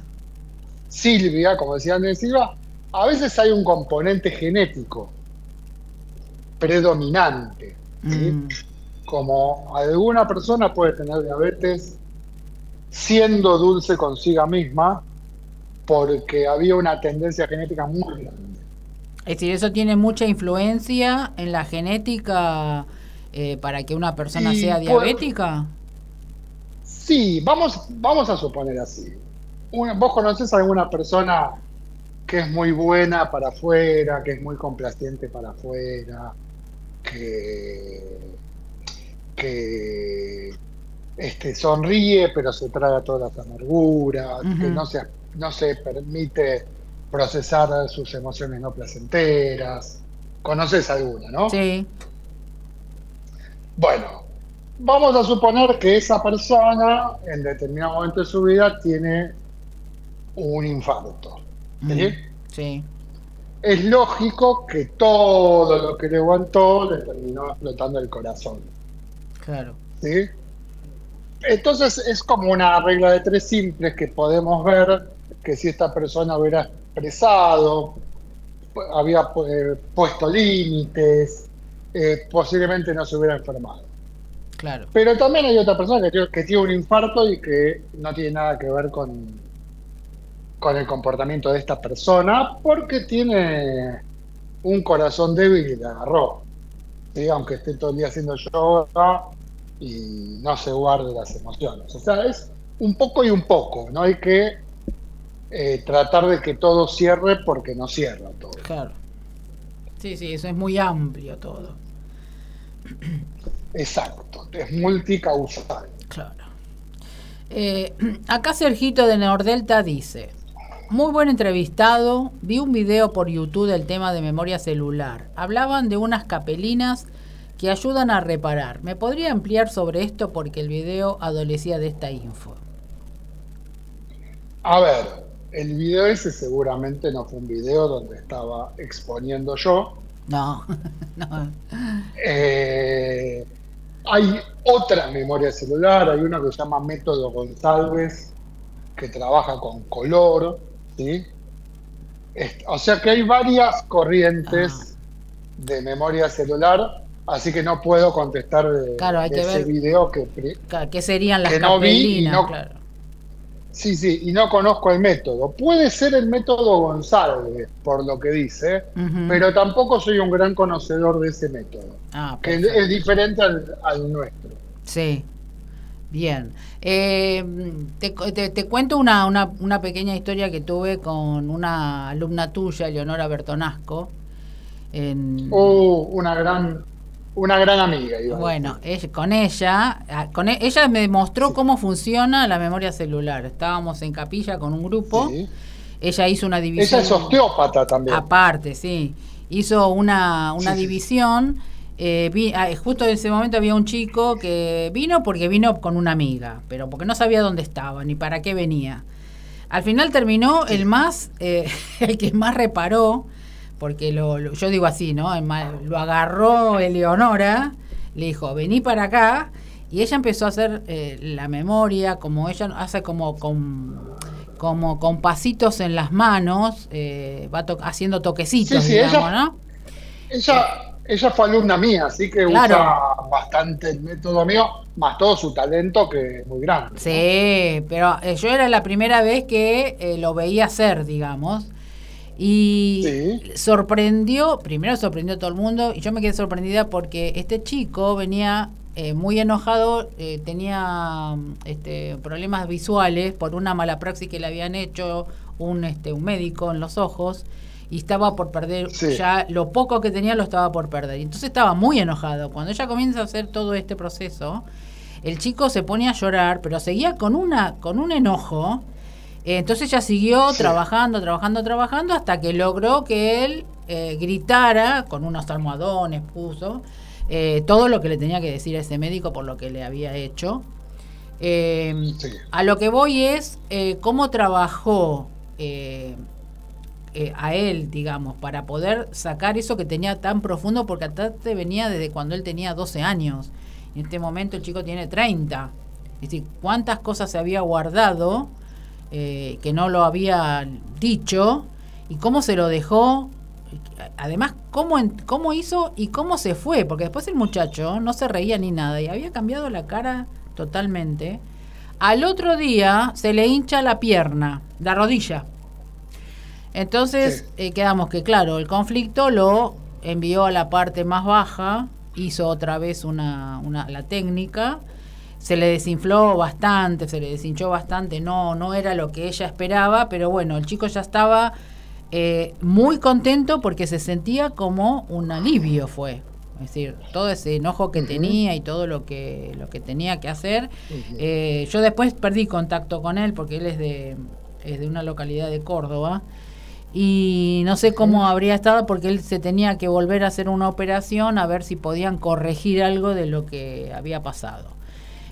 Silvia, como decía antes Silvia, a veces hay un componente genético predominante. Mm. Como alguna persona puede tener diabetes siendo dulce consigo misma porque había una tendencia genética muy grande. Es decir, eso tiene mucha influencia en la genética eh, para que una persona sea diabética. sí, vamos, vamos a suponer así. ¿Vos conocés a alguna persona que es muy buena para afuera, que es muy complaciente para afuera, que, que este, sonríe pero se traga todas las amarguras, que no se, no se permite procesar sus emociones no placenteras. ¿Conoces alguna, no? Sí. Bueno, vamos a suponer que esa persona en determinado momento de su vida tiene un infarto. ¿sí? sí. Es lógico que todo lo que le aguantó le terminó explotando el corazón. Claro. ¿Sí? Entonces es como una regla de tres simples que podemos ver que si esta persona hubiera expresado, había eh, puesto límites, eh, posiblemente no se hubiera enfermado. Claro. Pero también hay otra persona que, que tiene un infarto y que no tiene nada que ver con, con el comportamiento de esta persona porque tiene un corazón débil y le agarró. Aunque esté todo el día haciendo yoga y no se guarde las emociones. O sea, es un poco y un poco. No hay que eh, tratar de que todo cierre porque no cierra todo. Claro. Sí, sí, eso es muy amplio todo. Exacto, es multicausal. Claro. Eh, acá Sergito de Nordelta dice, muy buen entrevistado. Vi un video por YouTube del tema de memoria celular. Hablaban de unas capelinas que ayudan a reparar. ¿Me podría ampliar sobre esto porque el video adolecía de esta info? A ver, el video ese seguramente no fue un video donde estaba exponiendo yo. No, no. Eh, hay otra memoria celular, hay una que se llama Método González, que trabaja con color, ¿sí? O sea que hay varias corrientes ah. de memoria celular, así que no puedo contestar de, ese video que, que serían las que no vi Sí, sí, y no conozco el método. Puede ser el método González, por lo que dice, pero tampoco soy un gran conocedor de ese método, ah, que es diferente al nuestro. Sí, Bien. Eh, te, cuento una, una, pequeña historia que tuve con una alumna tuya, Leonora Bertonasco. En... Uh, una gran una gran amiga. bueno, con ella, ah, con e, ella me mostró cómo funciona la memoria celular. Estábamos en capilla con un grupo. Ella hizo una división. Ella es osteópata también. Aparte, sí. Hizo una, una división eh, ah, justo en ese momento había un chico que vino porque vino con una amiga, pero porque no sabía dónde estaba ni para qué venía. Al final terminó el más, eh, el que más reparó, porque lo, yo digo así, ¿no? lo agarró Eleonora, le dijo, vení para acá, y ella empezó a hacer eh, la memoria, como ella hace como con como con pasitos en las manos, va haciendo toquecitos, digamos, ¿no? Ella ella fue alumna mía, así que usa bastante el método mío, más todo su talento que es muy grande. Sí, pero eh, yo era la primera vez que eh, lo veía hacer, digamos. Y sorprendió, primero sorprendió a todo el mundo, y yo me quedé sorprendida porque este chico venía eh, muy enojado, tenía este, problemas visuales por una mala praxis que le habían hecho un, este, un médico en los ojos y estaba por perder, ya lo poco que tenía lo estaba por perder. Y entonces estaba muy enojado. Cuando ella comienza a hacer todo este proceso, el chico se pone a llorar, pero seguía con, una, con un enojo. Entonces ella siguió trabajando, trabajando, trabajando, hasta que logró que él eh, gritara, con unos almohadones puso, eh, todo lo que le tenía que decir a ese médico por lo que le había hecho. Eh, a lo que voy es cómo trabajó a él, digamos, para poder sacar eso que tenía tan profundo, porque te venía desde cuando él tenía 12 años. En este momento el chico tiene 30. Es decir, cuántas cosas se había guardado eh, que no lo había dicho y cómo se lo dejó. Además, cómo, cómo hizo y cómo se fue, porque después el muchacho no se reía ni nada y había cambiado la cara totalmente. Al otro día se le hincha la pierna, la rodilla. Entonces eh, quedamos que, claro, el conflicto lo envió a la parte más baja, hizo otra vez una, una, la técnica se le desinfló bastante, se le deshinchó bastante, no, no era lo que ella esperaba, pero bueno, el chico ya estaba eh, muy contento porque se sentía como un alivio fue. Es decir, todo ese enojo que tenía y todo lo que, lo que tenía que hacer. Eh, yo después perdí contacto con él porque él es de, es de una localidad de Córdoba y no sé cómo habría estado porque él se tenía que volver a hacer una operación a ver si podían corregir algo de lo que había pasado.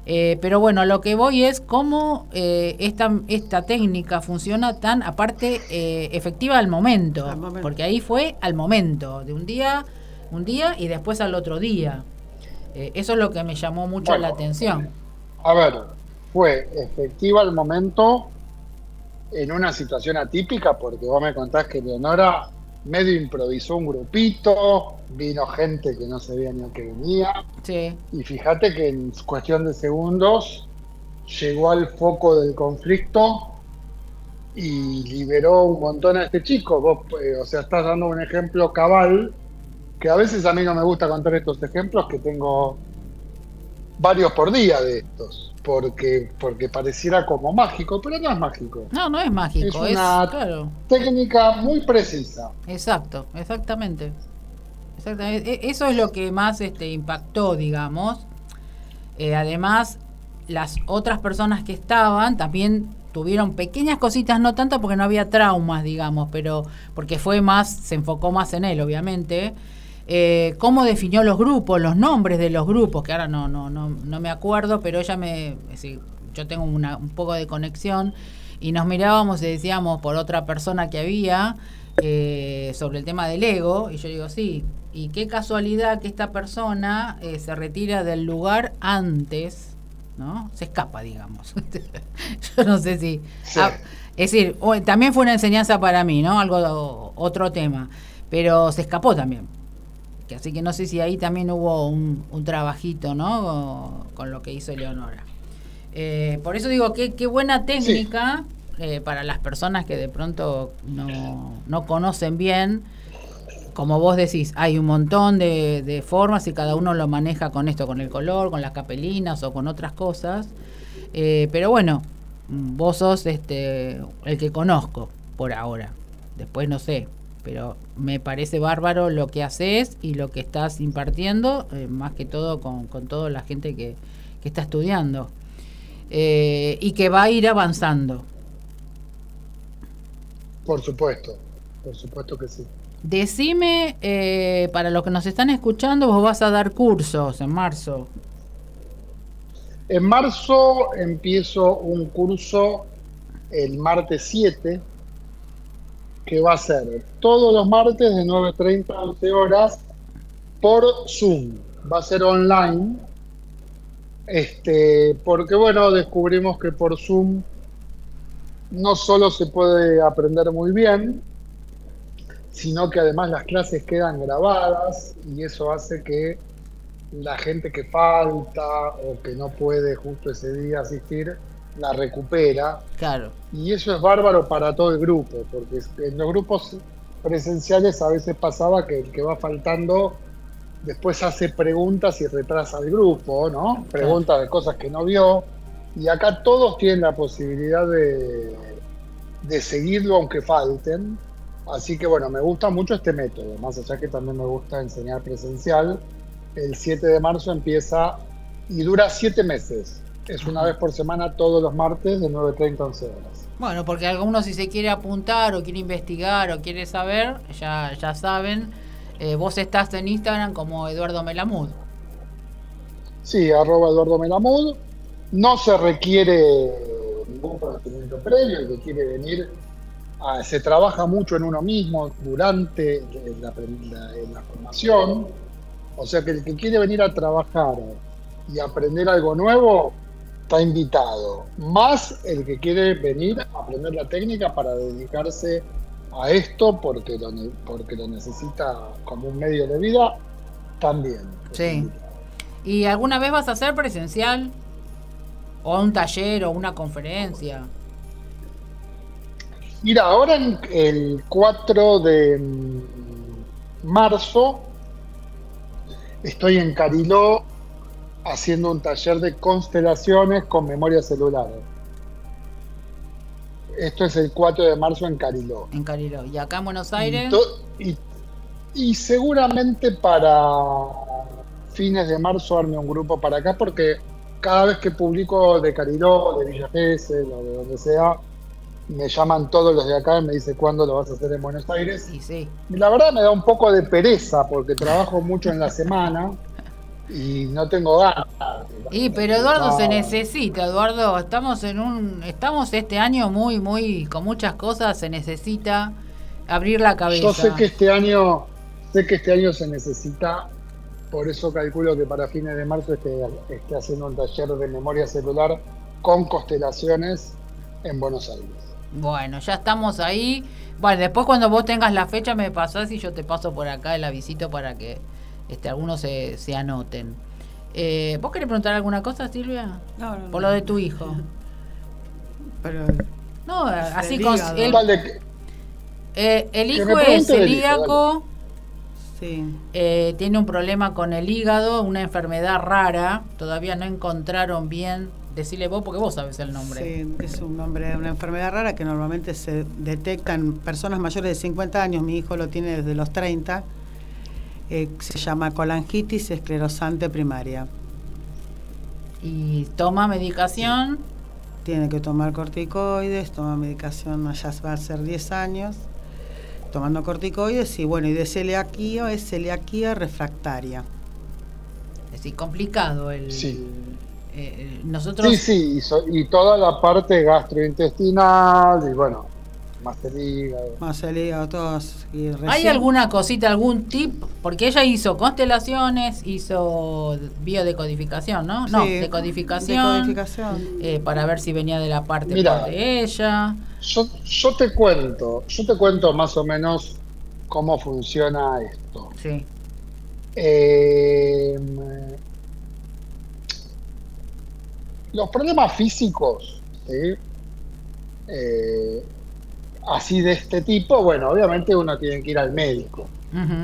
Eh, pero bueno, lo que voy es cómo eh, esta, esta técnica funciona tan, aparte, eh, efectiva al momento, Porque ahí fue al momento, de un día, un día y después al otro día. eso es lo que me llamó mucho la atención. A ver, fue efectiva al momento en una situación atípica, porque vos me contás que Leonora medio improvisó un grupito, vino gente que no sabía ni a qué venía. Y fíjate que en cuestión de segundos llegó al foco del conflicto y liberó un montón a este chico. Vos, eh, o sea, estás dando un ejemplo cabal, que a veces a mí no me gusta contar estos ejemplos, que tengo varios por día de estos porque, porque pareciera como mágico, pero no es mágico. No, no es mágico. Es una técnica muy precisa. Exacto, exactamente. exactamente. E, eso es lo que más este, impactó, digamos. Eh, además, las otras personas que estaban también tuvieron pequeñas cositas, no tanto porque no había traumas, digamos, pero porque fue más, se enfocó más en él, obviamente eh, cómo definió los grupos, los nombres de los grupos, que ahora no, no, no, no me acuerdo, pero ella me, yo tengo un poco de conexión y nos mirábamos y decíamos por otra persona que había eh, sobre el tema del ego, y yo digo, sí, y qué casualidad que esta persona eh, se retira del lugar antes, ¿no? Se escapa, digamos. yo no sé si... Ah, es decir, también fue una enseñanza para mí, ¿no? Algo, otro tema, pero se escapó también así que no sé si ahí también hubo un, trabajito, ¿no? Con, lo que hizo Eleonora. Eh, por eso digo, que qué buena técnica eh, para las personas que de pronto no, conocen bien. Como vos decís, hay un montón de, formas y cada uno lo maneja con esto, con el color, con las capelinas o con otras cosas. Eh, pero bueno, vos sos este, el que conozco por ahora. Después no sé, pero me parece bárbaro lo que haces y lo que estás impartiendo, eh, más que todo con, toda la gente que, está estudiando eh, y que va a ir avanzando. Por supuesto, por supuesto que sí. Decime, eh, para los que nos están escuchando, vos vas a dar cursos en marzo. En marzo empiezo un curso el martes 7 que va a ser todos los martes de 9.30 a 11 horas por Zoom. Va a ser online. Este, porque bueno, descubrimos que por Zoom no solo se puede aprender muy bien, sino que además las clases quedan grabadas y eso hace que la gente que falta o que no puede justo ese día asistir la recupera. Claro. Y eso es bárbaro para todo el grupo, porque en los grupos presenciales a veces pasaba que el que va faltando después hace preguntas y retrasa al grupo, ¿no? Preguntas de cosas que no vio. Y acá todos tienen la posibilidad de, de seguirlo aunque falten. Así que bueno, me gusta mucho este método, más allá que también me gusta enseñar presencial. El 7 de marzo empieza y dura 7 meses. Es una vez por semana todos los martes de 9.30 a 11 horas. Bueno, porque alguno si se quiere apuntar o quiere investigar o quiere saber, ya, ya saben, eh, vos estás en Instagram como Eduardo Melamud. Sí, arroba Eduardo Melamud. No se requiere ningún conocimiento previo, el que quiere venir, se trabaja mucho en uno mismo durante la, la formación, o sea que el que quiere venir a trabajar y aprender algo nuevo, está invitado. Más el que quiere venir a aprender la técnica para dedicarse a esto porque lo, porque lo necesita como un medio de vida, también. Sí. ¿Y alguna vez vas a hacer presencial? ¿O un taller o una conferencia? Mira, ahora el 4 de marzo estoy en Cariló haciendo un taller de constelaciones con memoria celular. Esto es el 4 de marzo en Cariló. En Cariló. ¿Y acá en Buenos Aires? Y, seguramente para fines de marzo arme un grupo para acá porque cada vez que publico de Cariló, de Villa Gesell o de donde sea, me llaman todos los de acá y me dicen cuándo lo vas a hacer en Buenos Aires. Y sí. Y la verdad me da un poco de pereza porque trabajo mucho en la semana y no tengo ganas. Y pero Eduardo se necesita, Eduardo, estamos en un estamos este año muy muy con muchas cosas, se necesita abrir la cabeza. Yo sé que este año sé que este año se necesita, por eso calculo que para fines de marzo esté, esté haciendo un taller de memoria celular con constelaciones en Buenos Aires. Bueno, ya estamos ahí. Bueno, después cuando vos tengas la fecha me pasás y yo te paso por acá el avisito para que este, algunos se, se anoten. Eh, ¿Vos querés preguntar alguna cosa, Silvia? No, no, Por lo de tu hijo. Pero, no, así con... El, eh, el hijo es celíaco. Sí. Eh, tiene un problema con el hígado, una enfermedad rara. Todavía no encontraron bien. Decirle vos porque vos sabes el nombre. Sí, es un nombre de una enfermedad rara que normalmente se detecta en personas mayores de 50 años. Mi hijo lo tiene desde los 30 eh, se llama colangitis esclerosante primaria. ¿Y toma medicación? Tiene que tomar corticoides, toma medicación, ya va a ser 10 años, tomando corticoides y bueno, y de celiaquía es celiaquía refractaria. Es decir, complicado el... Sí. Eh, nosotros... Sí, sí, y toda la parte gastrointestinal y bueno, más el hígado. Más el hígado, todos. ¿Hay alguna cosita, algún tip? Porque ella hizo constelaciones, hizo biodecodificación, ¿no? no, decodificación. decodificación. Eh, para ver si venía de la parte de ella. Yo, yo te cuento, yo te cuento más o menos cómo funciona esto. Sí. Eh, los problemas físicos, ¿sí? Eh, así de este tipo, bueno, obviamente uno tiene que ir al médico.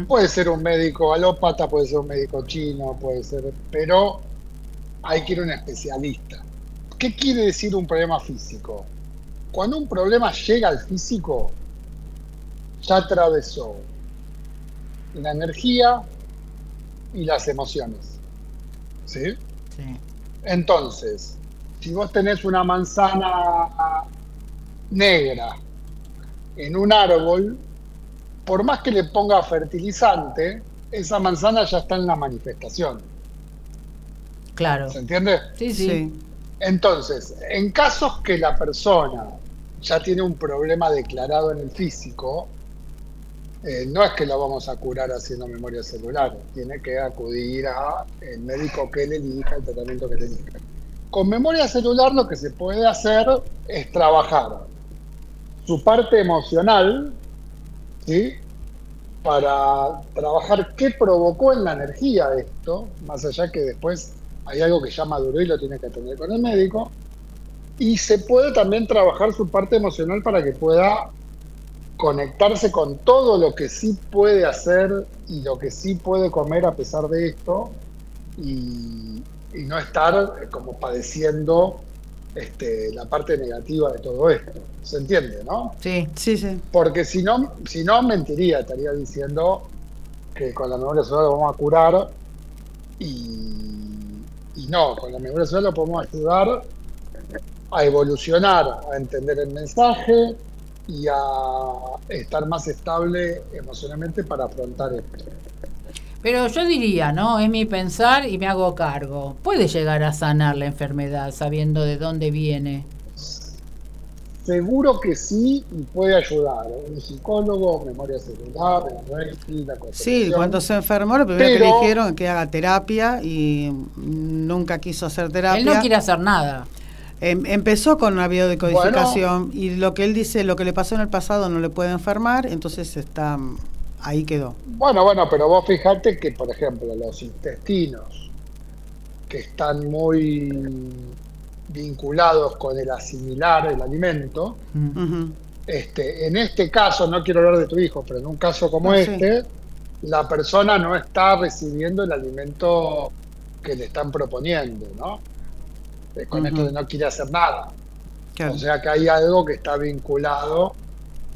Puede ser un médico alópata, puede ser un médico chino, puede ser, pero hay que ir a un especialista. ¿Qué quiere decir un problema físico? Cuando un problema llega al físico, ya atravesó la energía y las emociones. ¿Sí? Sí. Entonces, si vos tenés una manzana negra en un árbol, por más que le ponga fertilizante, esa manzana ya está en la manifestación. Claro. ¿Se entiende? Sí, sí. Entonces, en casos que la persona ya tiene un problema declarado en el físico, eh, no es que lo vamos a curar haciendo memoria celular, tiene que acudir a el médico que le elija, el tratamiento que le elija. Con memoria celular lo que se puede hacer es trabajar su parte emocional, ¿sí? para trabajar qué provocó en la energía esto, más allá que después hay algo que ya maduró y lo tiene que atender con el médico, y se puede también trabajar su parte emocional para que pueda conectarse con todo lo que sí puede hacer y lo que sí puede comer a pesar de esto, y, y no estar como padeciendo este, la parte negativa de todo esto. ¿Se entiende, no? Sí, sí, sí. Porque si no, si no mentiría, estaría diciendo que con la memoria celular lo vamos a curar y, y no, con la memoria celular lo podemos ayudar a evolucionar, a entender el mensaje y a estar más estable emocionalmente para afrontar esto. Pero yo diría, ¿no? Es mi pensar y me hago cargo. Puede llegar a sanar la enfermedad sabiendo de dónde viene. Seguro que sí y puede ayudar. Un psicólogo, memoria celular, la Sí, cuando se enfermó, lo primero que le dijeron que haga terapia y nunca quiso hacer terapia. Él no quiere hacer nada. Em, empezó con una biodecodificación y lo que él dice, lo que le pasó en el pasado no le puede enfermar, entonces está ahí quedó. Bueno, bueno, pero vos fijate que, por ejemplo, los intestinos que están muy vinculados con el asimilar el alimento, este, en este caso, no quiero hablar de tu hijo, pero en un caso como este, la persona no está recibiendo el alimento que le están proponiendo, ¿no? Eh, con esto de no quiere hacer nada. O sea que hay algo que está vinculado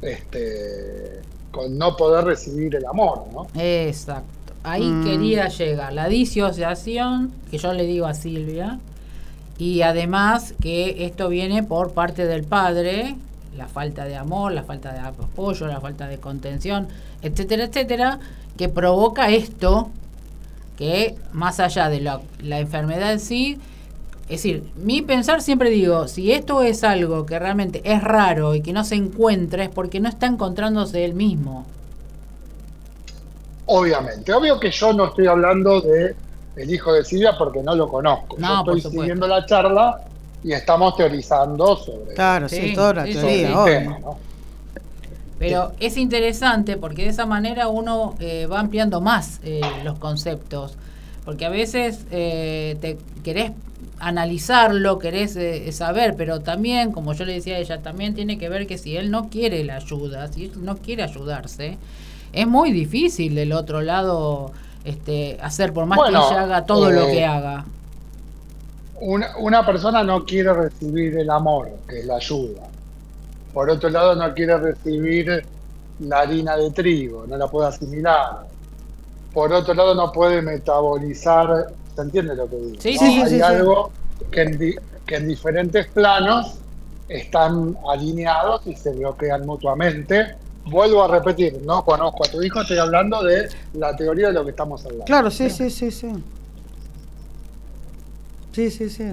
este, con no poder recibir el amor, ¿no? Exacto. Ahí mm. quería llegar. La disociación, que yo le digo a Silvia, y además que esto viene por parte del padre, la falta de amor, la falta de apoyo, la falta de contención, etcétera, etcétera, que provoca esto, que más allá de la, la enfermedad en sí, es decir, mi pensar siempre digo, si esto es algo que realmente es raro y que no se encuentra, es porque no está encontrándose él mismo. Obviamente, obvio que yo no estoy hablando de el hijo de Silvia porque no lo conozco. No, yo estoy siguiendo la charla y estamos teorizando sobre. Claro, sí, toda la teoría, Pero es interesante porque de esa manera uno eh, va ampliando más eh, los conceptos. Porque a veces eh, te querés analizarlo, querés eh, saber, pero también, como yo le decía a ella, también tiene que ver que si él no quiere la ayuda, si él no quiere ayudarse, es muy difícil del otro lado este, hacer, por más que ella haga todo lo que eh, haga. Una, una persona no quiere recibir el amor, que es la ayuda. Por otro lado, no quiere recibir la harina de trigo, no la puede asimilar. Por otro lado, no puede metabolizar ¿Se entiende lo que digo? Sí, sí, Hay algo Que, en diferentes planos están alineados y se bloquean mutuamente. Vuelvo a repetir, no conozco a tu hijo, estoy hablando de la teoría de lo que estamos hablando. Claro, sí, sí, sí, sí. Sí, sí, sí.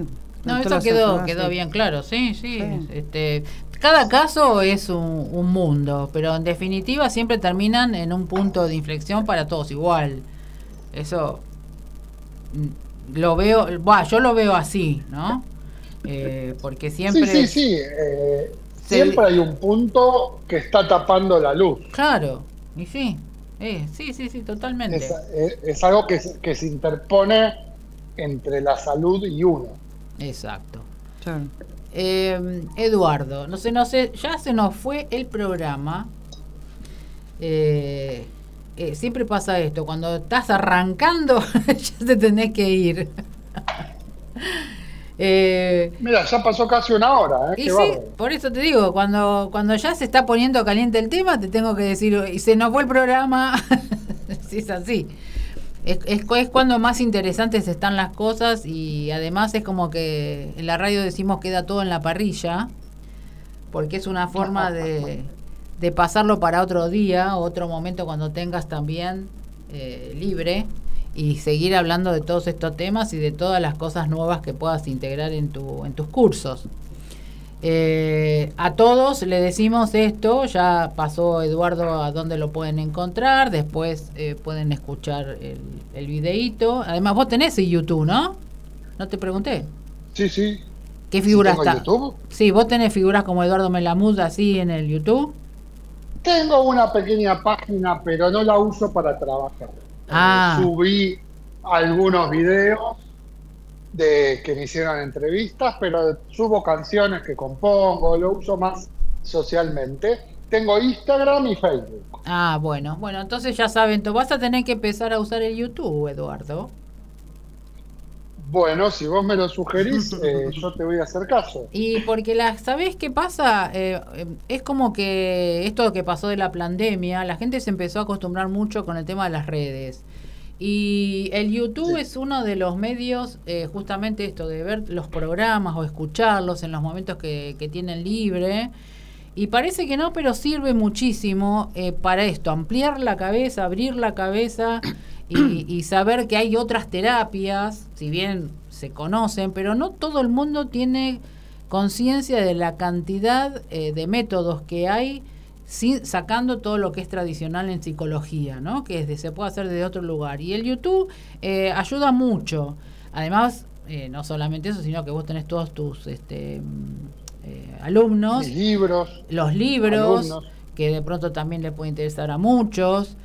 No, eso quedó, quedó bien claro, sí, sí. Este, cada caso es un, un, mundo, pero en definitiva siempre terminan en un punto de inflexión para todos igual. Eso lo veo, yo lo veo así, ¿no? Eh, porque siempre... Sí, sí, sí. Eh, siempre hay un punto que está tapando la luz. Claro, y sí. Eh, sí, sí, sí, totalmente. Es, algo que, que, se interpone entre la salud y uno. Exacto. Eduardo, no sé, no sé, ya se nos fue el programa. Eh, eh, siempre pasa esto, cuando estás arrancando ya te tenés que ir. Eh, Mira, ya pasó casi una hora. ¿eh? Y sí, por eso te digo, cuando, cuando ya se está poniendo caliente el tema, te tengo que decir, y se nos fue el programa, si es así. Es, es, es, cuando más interesantes están las cosas y además es como que en la radio decimos queda todo en la parrilla, porque es una forma de de pasarlo para otro día, otro momento cuando tengas también eh, libre y seguir hablando de todos estos temas y de todas las cosas nuevas que puedas integrar en, tu, en tus cursos. Eh, a todos le decimos esto, ya pasó Eduardo a dónde lo pueden encontrar, después eh, pueden escuchar el, el videíto. Además vos tenés en YouTube, ¿no? No te pregunté. Sí, sí. ¿Qué figura está? YouTube? Sí, vos tenés figuras como Eduardo Melamud así en el YouTube. Tengo una pequeña página, pero no la uso para trabajar. Ah. Subí algunos videos de que me hicieron entrevistas, pero subo canciones que compongo, lo uso más socialmente. Tengo Instagram y Facebook. Ah, bueno, bueno, entonces ya saben, tú vas a tener que empezar a usar el YouTube, Eduardo. Bueno, si vos me lo sugerís, eh, yo te voy a hacer caso. Y porque, la, ¿sabés qué pasa? Eh, es como que esto que pasó de la pandemia, la gente se empezó a acostumbrar mucho con el tema de las redes. Y el YouTube es uno de los medios, eh, justamente esto, de ver los programas o escucharlos en los momentos que, tienen libre. Y parece que no, pero sirve muchísimo eh, para esto, ampliar la cabeza, abrir la cabeza y, saber que hay otras terapias, si bien se conocen, pero no todo el mundo tiene conciencia de la cantidad eh, de métodos que hay sacando todo lo que es tradicional en psicología, ¿no? que se puede hacer desde otro lugar. Y el YouTube eh, ayuda mucho. Además, eh, no solamente eso, sino que vos tenés todos tus este, eh, alumnos. libros. Los libros, que de pronto también le puede interesar a muchos.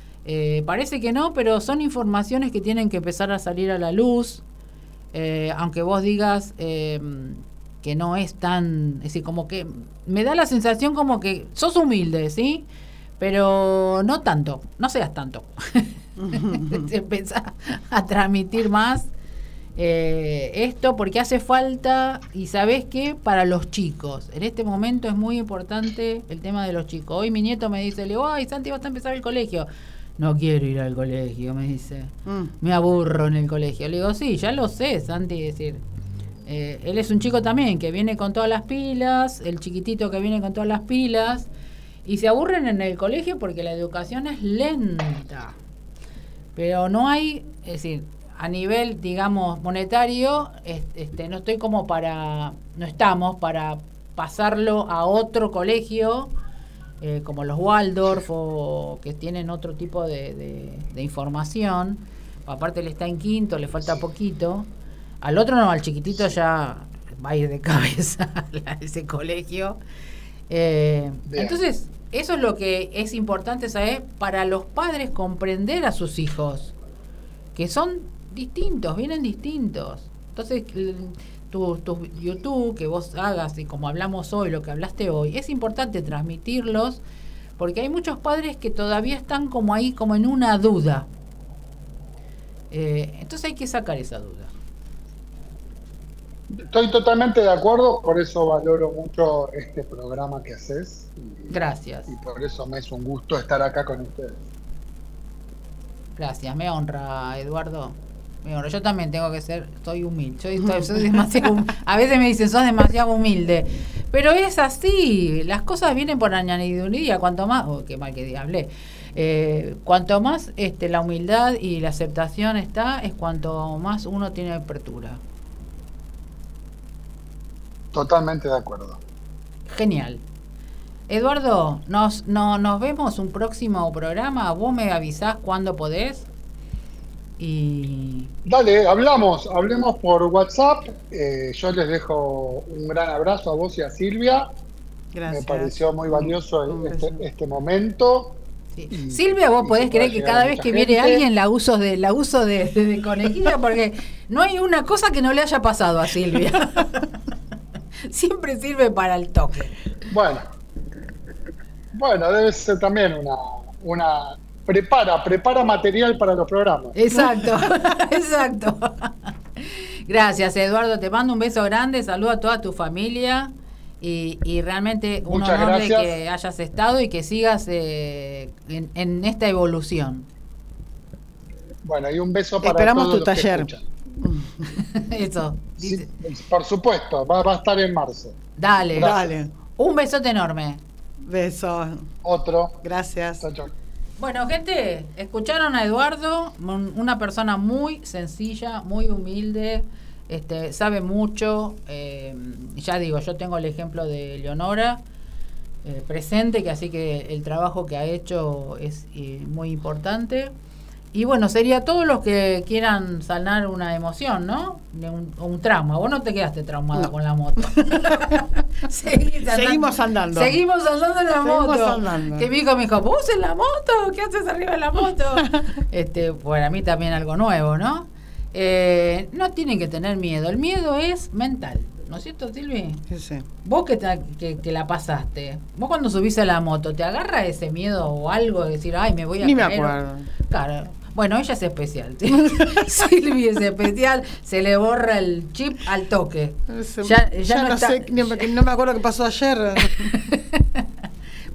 parece que no, pero son informaciones que tienen que empezar a salir a la luz. aunque vos digas que no es tan, es decir, como que me da la sensación como que sos humilde, ¿sí? Pero no tanto, no seas tanto. Empezá a transmitir más eh, esto porque hace falta, y sabes qué, para los chicos. En este momento es muy importante el tema de los chicos. Hoy mi nieto me dice, le digo, ay, Santi, vas a empezar el colegio. No quiero ir al colegio, me dice. Mm. Me aburro en el colegio. Le digo, sí, ya lo sé, Santi, decir eh, él es un chico también que viene con todas las pilas, el chiquitito que viene con todas las pilas, y se aburren en el colegio porque la educación es lenta. Pero no hay, es decir, a nivel, digamos, monetario, este, no estoy como para, no estamos para pasarlo a otro colegio, eh, como los Waldorf, o que tienen otro tipo de, de información. Aparte, él está en quinto, le falta poquito. Al otro no, al chiquitito ya va a ir de cabeza a ese colegio. Eh, entonces, eso es lo que es importante saber para los padres comprender a sus hijos, que son distintos, vienen distintos. Entonces, tu, tu, YouTube que vos hagas y como hablamos hoy, lo que hablaste hoy, es importante transmitirlos porque hay muchos padres que todavía están como ahí, como en una duda. Eh, entonces hay que sacar esa duda. Estoy totalmente de acuerdo, por eso valoro mucho este programa que haces. Gracias. Y por eso me es un gusto estar acá con ustedes. Gracias, me honra, Eduardo. Yo también tengo que ser, soy humilde. soy demasiado, a veces me dicen, sos demasiado humilde. Pero es así, las cosas vienen por añadidura. Cuanto más, oh, qué mal que hablé. Eh, cuanto más este, la humildad y la aceptación está, es cuanto más uno tiene apertura. Totalmente de acuerdo. Genial. Eduardo, nos, no, nos vemos un próximo programa. Vos me avisás cuando podés. Y. Dale, hablamos, hablemos por WhatsApp. Eh, yo les dejo un gran abrazo a vos y a Silvia. Gracias. Me pareció muy valioso este, este, momento. Silvia, vos podés creer que cada vez que viene alguien la uso de la uso de, de conejilla porque no hay una cosa que no le haya pasado a Silvia. Siempre sirve para el toque. Bueno. Bueno, debe ser también una, una prepara, prepara material para los programas. Exacto, exacto. Gracias, Eduardo. Te mando un beso grande, saludo a toda tu familia y, y realmente un honor de que hayas estado y que sigas eh, en, esta evolución. Bueno, y un beso para Esperamos tu taller. Eso. por supuesto, va, a estar en marzo. Dale, dale. Un besote enorme. Beso. Otro. Gracias. Bueno, gente, escucharon a Eduardo, una persona muy sencilla, muy humilde, este, sabe mucho. Eh, ya digo, yo tengo el ejemplo de Leonora eh, presente, que así que el trabajo que ha hecho es eh, muy importante. Y bueno, sería todos los que quieran sanar una emoción, ¿no? Un, un trauma. Vos no te quedaste traumada con la moto. Seguimos andando. Seguimos andando en la moto. Que mi hijo me dijo, ¿vos en la moto? ¿Qué haces arriba de la moto? este, para mí también algo nuevo, ¿no? Eh, no tienen que tener miedo. El miedo es mental. ¿No es cierto, Silvi? Sí, sí. Vos que, que, la pasaste, vos cuando subís a la moto, ¿te agarra ese miedo o algo de decir, ay, me voy a Ni me acuerdo. Claro, bueno, ella es especial. Silvia es especial, se le borra el chip al toque. Ya, no, sé, no me acuerdo qué pasó ayer.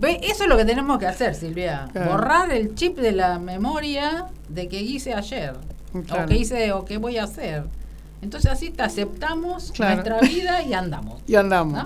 ¿Ve? Eso es lo que tenemos que hacer, Silvia. Borrar el chip de la memoria de que hice ayer. o qué hice o qué voy a hacer. Entonces así te aceptamos nuestra vida y andamos. y andamos.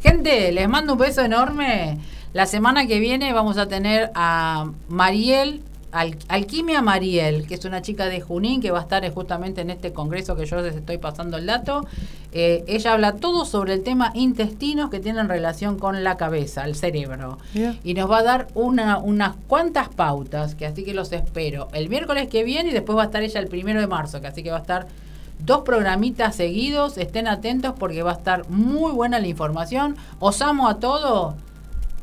Gente, les mando un beso enorme. La semana que viene vamos a tener a Mariel Alquimia Mariel, que es una chica de Junín que va a estar justamente en este congreso que yo les estoy pasando el dato. Eh, ella habla todo sobre el tema intestinos que tienen relación con la cabeza, el cerebro. Y nos va a dar una, unas cuantas pautas, que así que los espero. El miércoles que viene y después va a estar ella el primero de marzo, que así que va a estar dos programitas seguidos. Estén atentos porque va a estar muy buena la información. Os amo a todos.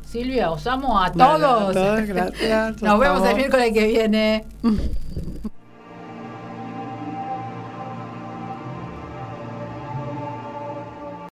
Silvia, os amo a todos. gracias. Nos vemos el miércoles que viene.